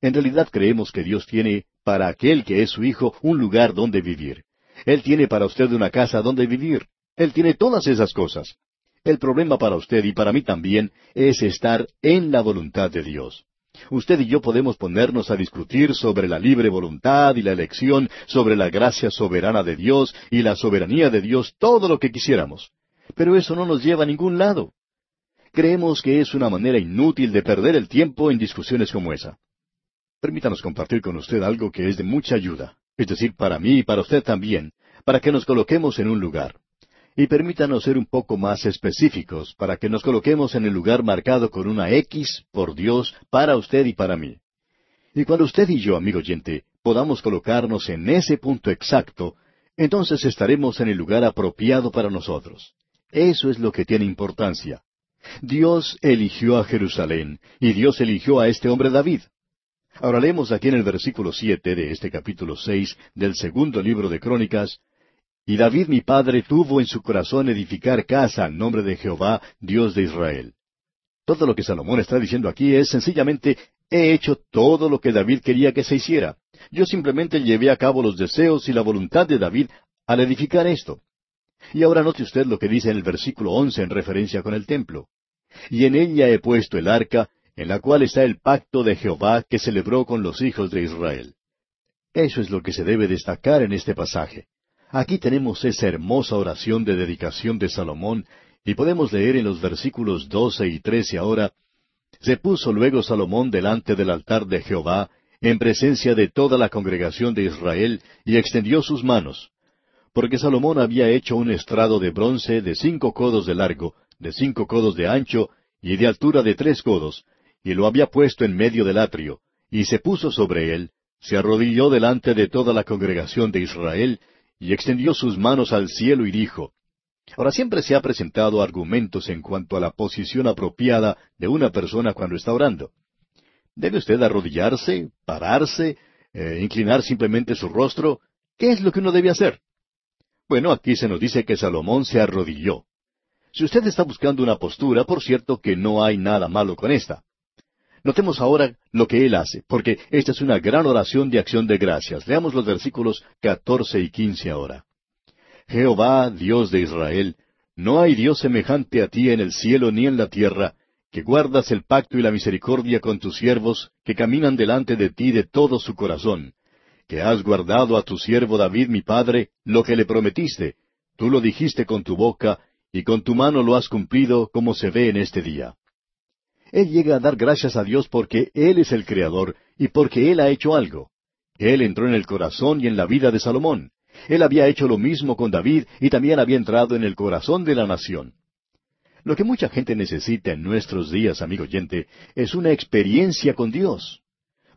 En realidad creemos que Dios tiene para aquel que es su Hijo un lugar donde vivir. Él tiene para usted una casa donde vivir. Él tiene todas esas cosas. El problema para usted y para mí también es estar en la voluntad de Dios. Usted y yo podemos ponernos a discutir sobre la libre voluntad y la elección, sobre la gracia soberana de Dios y la soberanía de Dios, todo lo que quisiéramos. Pero eso no nos lleva a ningún lado. Creemos que es una manera inútil de perder el tiempo en discusiones como esa. Permítanos compartir con usted algo que es de mucha ayuda, es decir, para mí y para usted también, para que nos coloquemos en un lugar. Y permítanos ser un poco más específicos para que nos coloquemos en el lugar marcado con una X por Dios para usted y para mí. Y cuando usted y yo, amigo oyente, podamos colocarnos en ese punto exacto, entonces estaremos en el lugar apropiado para nosotros. Eso es lo que tiene importancia. Dios eligió a Jerusalén y Dios eligió a este hombre David. Ahora leemos aquí en el versículo siete de este capítulo seis del segundo libro de Crónicas, Y David mi padre tuvo en su corazón edificar casa al nombre de Jehová, Dios de Israel. Todo lo que Salomón está diciendo aquí es sencillamente, he hecho todo lo que David quería que se hiciera. Yo simplemente llevé a cabo los deseos y la voluntad de David al edificar esto. Y ahora note usted lo que dice en el versículo once en referencia con el templo. Y en ella he puesto el arca, en la cual está el pacto de Jehová que celebró con los hijos de Israel. Eso es lo que se debe destacar en este pasaje. Aquí tenemos esa hermosa oración de dedicación de Salomón, y podemos leer en los versículos doce y trece ahora, Se puso luego Salomón delante del altar de Jehová, en presencia de toda la congregación de Israel, y extendió sus manos. Porque Salomón había hecho un estrado de bronce de cinco codos de largo, de cinco codos de ancho, y de altura de tres codos, y lo había puesto en medio del atrio, y se puso sobre él, se arrodilló delante de toda la congregación de Israel, y extendió sus manos al cielo y dijo, Ahora siempre se ha presentado argumentos en cuanto a la posición apropiada de una persona cuando está orando. ¿Debe usted arrodillarse, pararse, eh, inclinar simplemente su rostro? ¿Qué es lo que uno debe hacer? Bueno, aquí se nos dice que Salomón se arrodilló. Si usted está buscando una postura, por cierto que no hay nada malo con esta. Notemos ahora lo que él hace, porque esta es una gran oración de acción de gracias. Leamos los versículos catorce y quince ahora. Jehová, Dios de Israel, no hay Dios semejante a ti en el cielo ni en la tierra, que guardas el pacto y la misericordia con tus siervos, que caminan delante de ti de todo su corazón, que has guardado a tu siervo David mi padre lo que le prometiste, tú lo dijiste con tu boca, y con tu mano lo has cumplido como se ve en este día. Él llega a dar gracias a Dios porque Él es el Creador y porque Él ha hecho algo. Él entró en el corazón y en la vida de Salomón. Él había hecho lo mismo con David y también había entrado en el corazón de la nación. Lo que mucha gente necesita en nuestros días, amigo oyente, es una experiencia con Dios.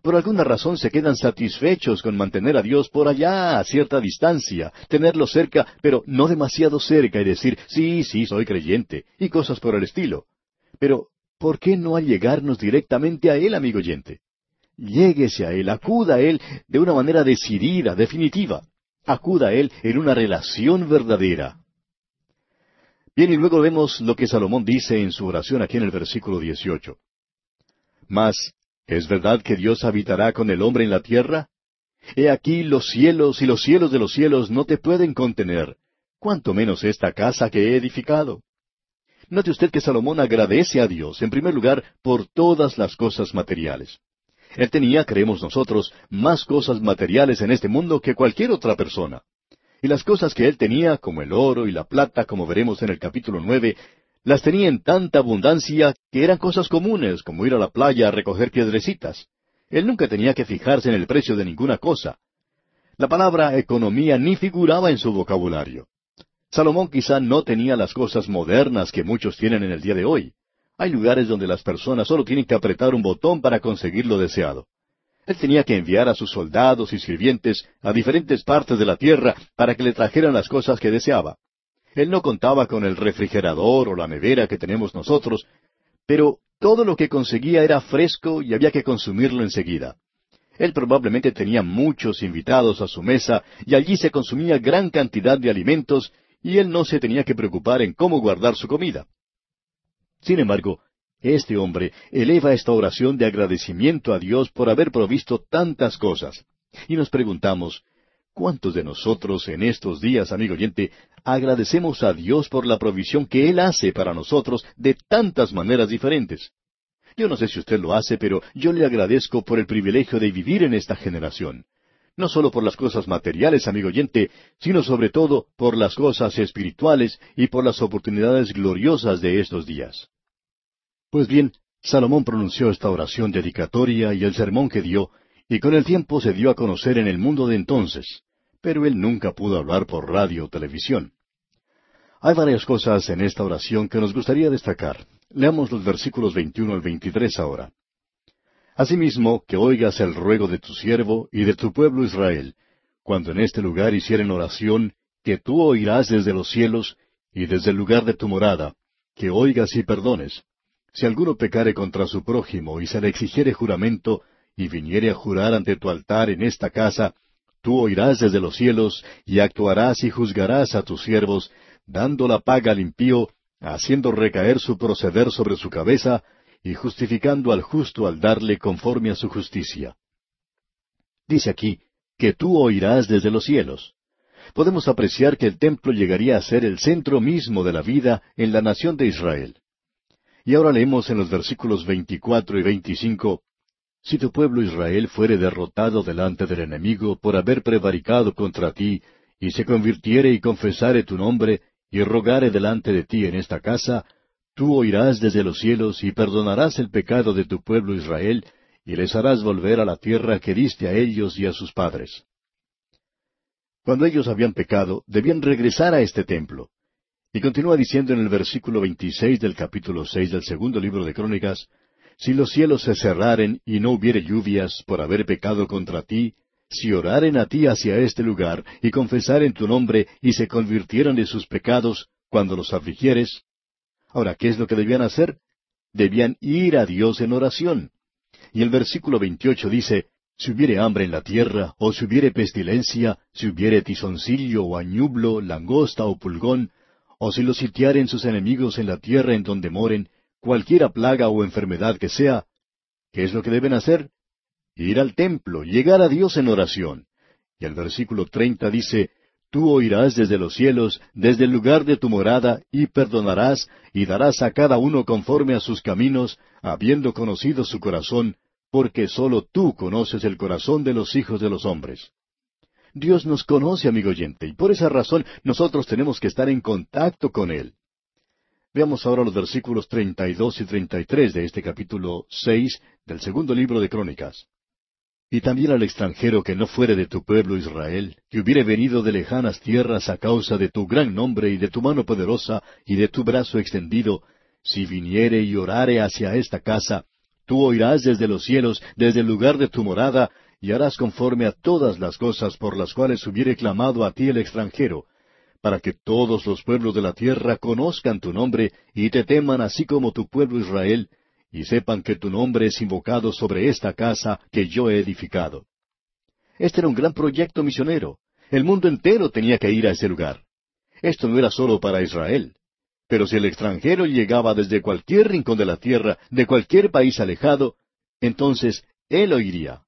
Por alguna razón se quedan satisfechos con mantener a Dios por allá, a cierta distancia, tenerlo cerca, pero no demasiado cerca y decir, sí, sí, soy creyente, y cosas por el estilo. Pero ¿por qué no allegarnos directamente a Él, amigo oyente? Lléguese a Él, acuda a Él de una manera decidida, definitiva. Acuda a Él en una relación verdadera. Bien, y luego vemos lo que Salomón dice en su oración aquí en el versículo 18. Mas, ¿es verdad que Dios habitará con el hombre en la tierra? He aquí los cielos y los cielos de los cielos no te pueden contener, cuanto menos esta casa que he edificado. Note usted que Salomón agradece a Dios, en primer lugar, por todas las cosas materiales. Él tenía, creemos nosotros, más cosas materiales en este mundo que cualquier otra persona. Y las cosas que él tenía, como el oro y la plata, como veremos en el capítulo nueve, las tenía en tanta abundancia que eran cosas comunes, como ir a la playa a recoger piedrecitas. Él nunca tenía que fijarse en el precio de ninguna cosa. La palabra economía ni figuraba en su vocabulario. Salomón quizá no tenía las cosas modernas que muchos tienen en el día de hoy. Hay lugares donde las personas solo tienen que apretar un botón para conseguir lo deseado. Él tenía que enviar a sus soldados y sirvientes a diferentes partes de la tierra para que le trajeran las cosas que deseaba. Él no contaba con el refrigerador o la nevera que tenemos nosotros, pero todo lo que conseguía era fresco y había que consumirlo enseguida. Él probablemente tenía muchos invitados a su mesa y allí se consumía gran cantidad de alimentos y él no se tenía que preocupar en cómo guardar su comida. Sin embargo, este hombre eleva esta oración de agradecimiento a Dios por haber provisto tantas cosas. Y nos preguntamos, ¿cuántos de nosotros en estos días, amigo oyente, agradecemos a Dios por la provisión que Él hace para nosotros de tantas maneras diferentes? Yo no sé si usted lo hace, pero yo le agradezco por el privilegio de vivir en esta generación no solo por las cosas materiales, amigo oyente, sino sobre todo por las cosas espirituales y por las oportunidades gloriosas de estos días. Pues bien, Salomón pronunció esta oración dedicatoria y el sermón que dio, y con el tiempo se dio a conocer en el mundo de entonces, pero él nunca pudo hablar por radio o televisión. Hay varias cosas en esta oración que nos gustaría destacar. Leamos los versículos 21 al 23 ahora. Asimismo, que oigas el ruego de tu siervo y de tu pueblo Israel, cuando en este lugar hicieren oración, que tú oirás desde los cielos y desde el lugar de tu morada, que oigas y perdones. Si alguno pecare contra su prójimo y se le exigiere juramento, y viniere a jurar ante tu altar en esta casa, tú oirás desde los cielos, y actuarás y juzgarás a tus siervos, dando la paga al impío, haciendo recaer su proceder sobre su cabeza, y justificando al justo al darle conforme a su justicia. Dice aquí, que tú oirás desde los cielos. Podemos apreciar que el templo llegaría a ser el centro mismo de la vida en la nación de Israel. Y ahora leemos en los versículos 24 y 25, Si tu pueblo Israel fuere derrotado delante del enemigo por haber prevaricado contra ti, y se convirtiere y confesare tu nombre, y rogare delante de ti en esta casa, tú oirás desde los cielos y perdonarás el pecado de tu pueblo Israel, y les harás volver a la tierra que diste a ellos y a sus padres. Cuando ellos habían pecado, debían regresar a este templo. Y continúa diciendo en el versículo 26 del capítulo 6 del segundo libro de Crónicas, Si los cielos se cerraren y no hubiere lluvias por haber pecado contra ti, si oraren a ti hacia este lugar y confesaren tu nombre y se convirtieran de sus pecados cuando los afligieres. Ahora, ¿qué es lo que debían hacer? Debían ir a Dios en oración. Y el versículo 28 dice, Si hubiere hambre en la tierra, o si hubiere pestilencia, si hubiere tizoncillo o añublo, langosta o pulgón, o si los sitiaren sus enemigos en la tierra en donde moren, cualquiera plaga o enfermedad que sea, ¿qué es lo que deben hacer? Ir al templo, llegar a Dios en oración. Y el versículo treinta dice, Tú oirás desde los cielos, desde el lugar de tu morada, y perdonarás, y darás a cada uno conforme a sus caminos, habiendo conocido su corazón, porque sólo tú conoces el corazón de los hijos de los hombres. Dios nos conoce, amigo oyente, y por esa razón nosotros tenemos que estar en contacto con Él. Veamos ahora los versículos treinta y dos y treinta y tres de este capítulo seis del segundo libro de Crónicas. Y también al extranjero que no fuere de tu pueblo Israel, que hubiere venido de lejanas tierras a causa de tu gran nombre y de tu mano poderosa y de tu brazo extendido, si viniere y orare hacia esta casa, tú oirás desde los cielos, desde el lugar de tu morada, y harás conforme a todas las cosas por las cuales hubiere clamado a ti el extranjero, para que todos los pueblos de la tierra conozcan tu nombre y te teman así como tu pueblo Israel, y sepan que tu nombre es invocado sobre esta casa que yo he edificado. Este era un gran proyecto misionero. El mundo entero tenía que ir a ese lugar. Esto no era solo para Israel. Pero si el extranjero llegaba desde cualquier rincón de la tierra, de cualquier país alejado, entonces él oiría.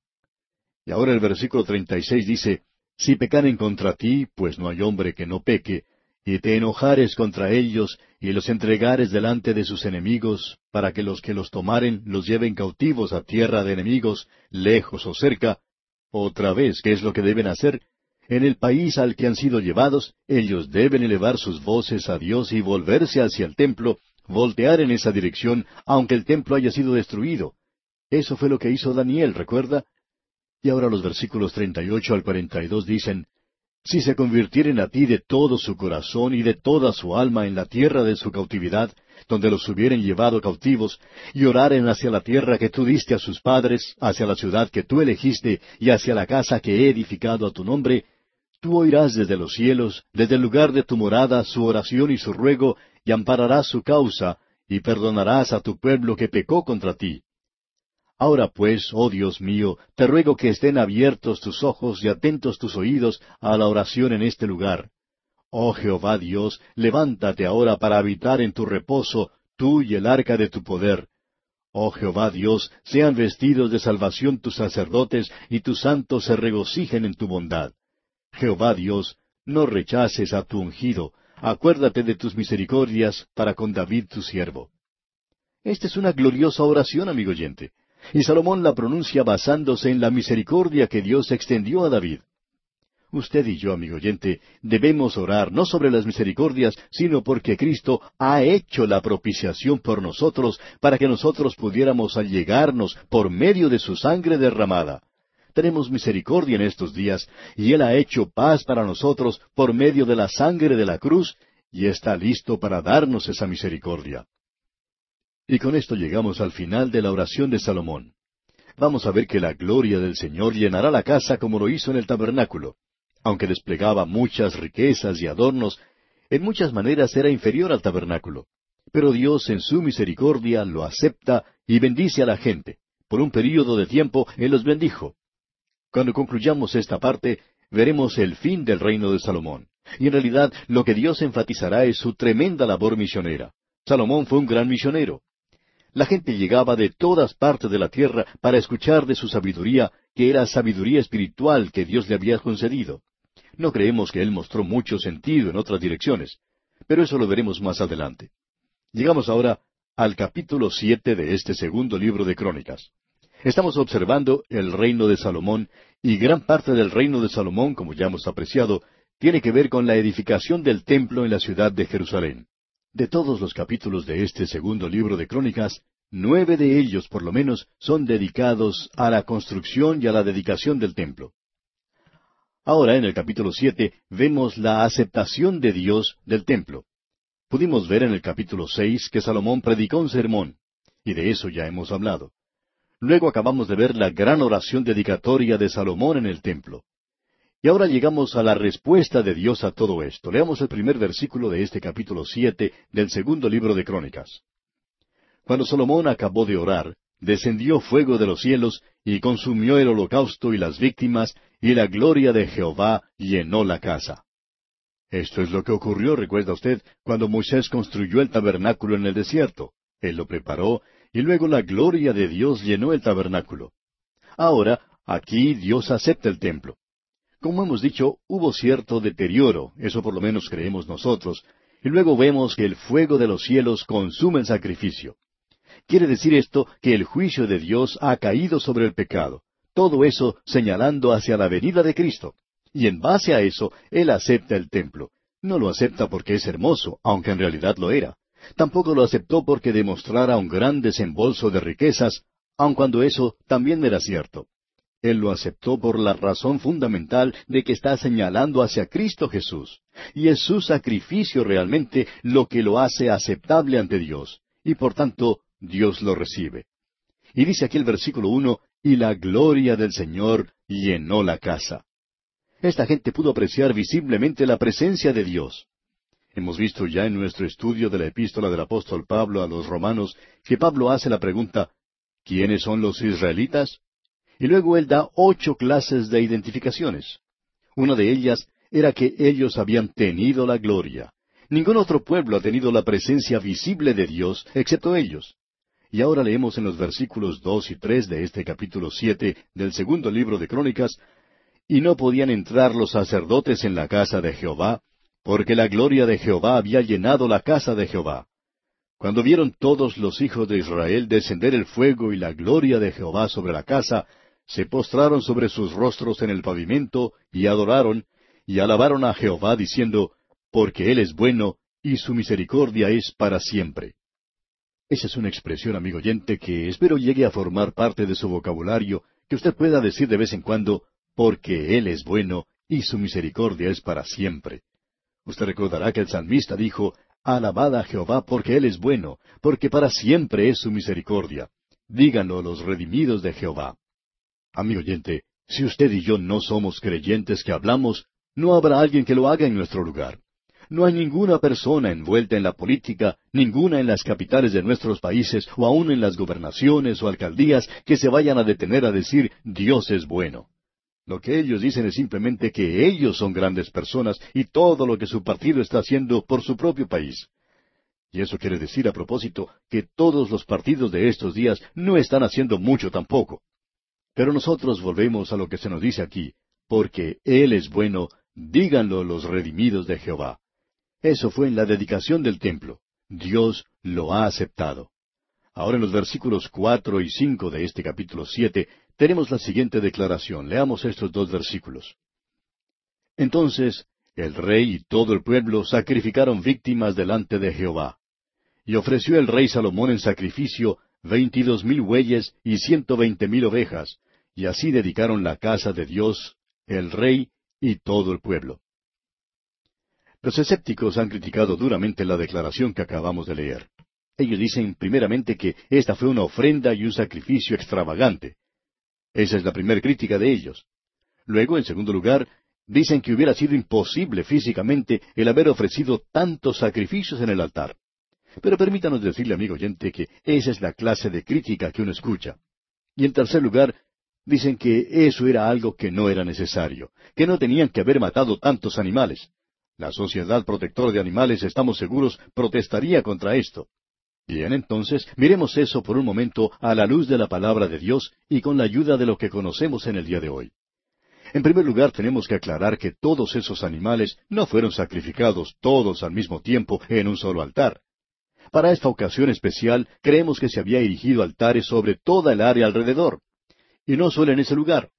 Y ahora el versículo 36 dice, Si pecaren contra ti, pues no hay hombre que no peque, y te enojares contra ellos, y los entregares delante de sus enemigos, para que los que los tomaren los lleven cautivos a tierra de enemigos, lejos o cerca, otra vez, ¿qué es lo que deben hacer? En el país al que han sido llevados, ellos deben elevar sus voces a Dios y volverse hacia el templo, voltear en esa dirección, aunque el templo haya sido destruido. Eso fue lo que hizo Daniel, ¿recuerda? Y ahora los versículos 38 al 42 dicen, Si se convirtieren a ti de todo su corazón y de toda su alma en la tierra de su cautividad, donde los hubieren llevado cautivos, y oraren hacia la tierra que tú diste a sus padres, hacia la ciudad que tú elegiste, y hacia la casa que he edificado a tu nombre, tú oirás desde los cielos, desde el lugar de tu morada, su oración y su ruego, y ampararás su causa, y perdonarás a tu pueblo que pecó contra ti. Ahora pues, oh Dios mío, te ruego que estén abiertos tus ojos y atentos tus oídos a la oración en este lugar. Oh Jehová Dios, levántate ahora para habitar en tu reposo, tú y el arca de tu poder. Oh Jehová Dios, sean vestidos de salvación tus sacerdotes y tus santos se regocijen en tu bondad. Jehová Dios, no rechaces a tu ungido, acuérdate de tus misericordias para con David tu siervo. Esta es una gloriosa oración, amigo oyente. Y Salomón la pronuncia basándose en la misericordia que Dios extendió a David. Usted y yo, amigo oyente, debemos orar no sobre las misericordias, sino porque Cristo ha hecho la propiciación por nosotros para que nosotros pudiéramos allegarnos por medio de su sangre derramada. Tenemos misericordia en estos días y Él ha hecho paz para nosotros por medio de la sangre de la cruz y está listo para darnos esa misericordia. Y con esto llegamos al final de la oración de Salomón. Vamos a ver que la gloria del Señor llenará la casa como lo hizo en el tabernáculo. Aunque desplegaba muchas riquezas y adornos, en muchas maneras era inferior al tabernáculo. Pero Dios en su misericordia lo acepta y bendice a la gente. Por un período de tiempo Él los bendijo. Cuando concluyamos esta parte, veremos el fin del reino de Salomón. Y en realidad lo que Dios enfatizará es su tremenda labor misionera. Salomón fue un gran misionero. La gente llegaba de todas partes de la tierra para escuchar de su sabiduría, que era sabiduría espiritual que Dios le había concedido. No creemos que él mostró mucho sentido en otras direcciones, pero eso lo veremos más adelante. Llegamos ahora al capítulo siete de este segundo libro de Crónicas. Estamos observando el reino de Salomón, y gran parte del reino de Salomón, como ya hemos apreciado, tiene que ver con la edificación del templo en la ciudad de Jerusalén. De todos los capítulos de este segundo libro de Crónicas, nueve de ellos por lo menos son dedicados a la construcción y a la dedicación del templo. Ahora en el capítulo siete vemos la aceptación de Dios del templo. Pudimos ver en el capítulo seis que Salomón predicó un sermón, y de eso ya hemos hablado. Luego acabamos de ver la gran oración dedicatoria de Salomón en el templo. Y ahora llegamos a la respuesta de Dios a todo esto. Leamos el primer versículo de este capítulo siete del segundo libro de Crónicas. Cuando Salomón acabó de orar, descendió fuego de los cielos y consumió el holocausto y las víctimas, y la gloria de Jehová llenó la casa. Esto es lo que ocurrió, recuerda usted, cuando Moisés construyó el tabernáculo en el desierto. Él lo preparó, y luego la gloria de Dios llenó el tabernáculo. Ahora, aquí Dios acepta el templo. Como hemos dicho, hubo cierto deterioro, eso por lo menos creemos nosotros, y luego vemos que el fuego de los cielos consume el sacrificio. Quiere decir esto que el juicio de Dios ha caído sobre el pecado, todo eso señalando hacia la venida de Cristo. Y en base a eso, Él acepta el templo. No lo acepta porque es hermoso, aunque en realidad lo era. Tampoco lo aceptó porque demostrara un gran desembolso de riquezas, aun cuando eso también era cierto. Él lo aceptó por la razón fundamental de que está señalando hacia Cristo Jesús. Y es su sacrificio realmente lo que lo hace aceptable ante Dios. Y por tanto, Dios lo recibe. Y dice aquí el versículo uno, y la gloria del Señor llenó la casa. Esta gente pudo apreciar visiblemente la presencia de Dios. Hemos visto ya en nuestro estudio de la epístola del apóstol Pablo a los romanos que Pablo hace la pregunta, ¿quiénes son los israelitas? Y luego él da ocho clases de identificaciones. Una de ellas era que ellos habían tenido la gloria. Ningún otro pueblo ha tenido la presencia visible de Dios excepto ellos. Y ahora leemos en los versículos dos y tres de este capítulo siete del segundo libro de Crónicas, y no podían entrar los sacerdotes en la casa de Jehová, porque la gloria de Jehová había llenado la casa de Jehová. Cuando vieron todos los hijos de Israel descender el fuego y la gloria de Jehová sobre la casa, se postraron sobre sus rostros en el pavimento y adoraron y alabaron a Jehová diciendo, porque Él es bueno y su misericordia es para siempre. Esa es una expresión, amigo oyente, que espero llegue a formar parte de su vocabulario, que usted pueda decir de vez en cuando, porque Él es bueno y su misericordia es para siempre. Usted recordará que el salmista dijo, Alabad a Jehová porque Él es bueno, porque para siempre es su misericordia. Díganlo los redimidos de Jehová. Amigo oyente, si usted y yo no somos creyentes que hablamos, no habrá alguien que lo haga en nuestro lugar. No hay ninguna persona envuelta en la política, ninguna en las capitales de nuestros países o aun en las gobernaciones o alcaldías que se vayan a detener a decir Dios es bueno. Lo que ellos dicen es simplemente que ellos son grandes personas y todo lo que su partido está haciendo por su propio país. Y eso quiere decir a propósito que todos los partidos de estos días no están haciendo mucho tampoco. Pero nosotros volvemos a lo que se nos dice aquí, porque Él es bueno, díganlo los redimidos de Jehová. Eso fue en la dedicación del templo. Dios lo ha aceptado. Ahora en los versículos cuatro y cinco de este capítulo siete tenemos la siguiente declaración. Leamos estos dos versículos. Entonces el rey y todo el pueblo sacrificaron víctimas delante de Jehová. Y ofreció el rey Salomón en sacrificio veintidós mil bueyes y ciento veinte mil ovejas, y así dedicaron la casa de Dios, el rey y todo el pueblo. Los escépticos han criticado duramente la declaración que acabamos de leer. Ellos dicen primeramente que esta fue una ofrenda y un sacrificio extravagante. Esa es la primera crítica de ellos. Luego, en segundo lugar, dicen que hubiera sido imposible físicamente el haber ofrecido tantos sacrificios en el altar. Pero permítanos decirle, amigo oyente, que esa es la clase de crítica que uno escucha. Y en tercer lugar, dicen que eso era algo que no era necesario, que no tenían que haber matado tantos animales. La Sociedad Protectora de Animales, estamos seguros, protestaría contra esto. Bien, entonces, miremos eso por un momento a la luz de la palabra de Dios y con la ayuda de lo que conocemos en el día de hoy. En primer lugar, tenemos que aclarar que todos esos animales no fueron sacrificados todos al mismo tiempo en un solo altar. Para esta ocasión especial, creemos que se había erigido altares sobre toda el área alrededor. Y no solo en ese lugar.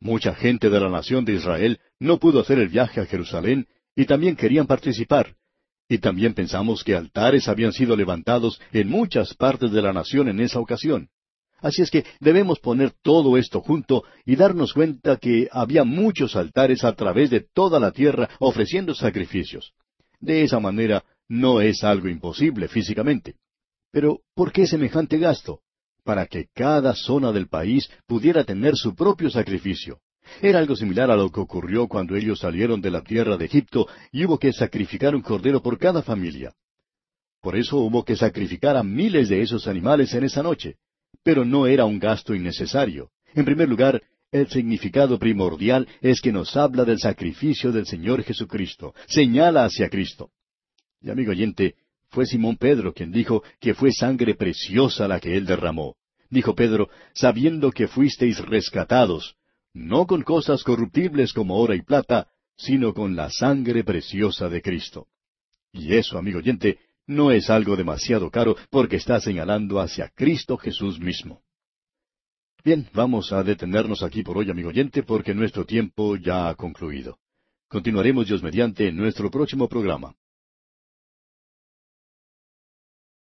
Mucha gente de la nación de Israel no pudo hacer el viaje a Jerusalén y también querían participar. Y también pensamos que altares habían sido levantados en muchas partes de la nación en esa ocasión. Así es que debemos poner todo esto junto y darnos cuenta que había muchos altares a través de toda la tierra ofreciendo sacrificios. De esa manera no es algo imposible físicamente. Pero, ¿por qué semejante gasto? Para que cada zona del país pudiera tener su propio sacrificio. Era algo similar a lo que ocurrió cuando ellos salieron de la tierra de Egipto y hubo que sacrificar un cordero por cada familia. Por eso hubo que sacrificar a miles de esos animales en esa noche. Pero no era un gasto innecesario. En primer lugar, el significado primordial es que nos habla del sacrificio del Señor Jesucristo, señala hacia Cristo. Y amigo oyente, fue Simón Pedro quien dijo que fue sangre preciosa la que él derramó. Dijo Pedro, sabiendo que fuisteis rescatados, no con cosas corruptibles como oro y plata, sino con la sangre preciosa de Cristo. Y eso, amigo oyente, no es algo demasiado caro porque está señalando hacia Cristo Jesús mismo. Bien, vamos a detenernos aquí por hoy, amigo oyente, porque nuestro tiempo ya ha concluido. Continuaremos Dios mediante en nuestro próximo programa.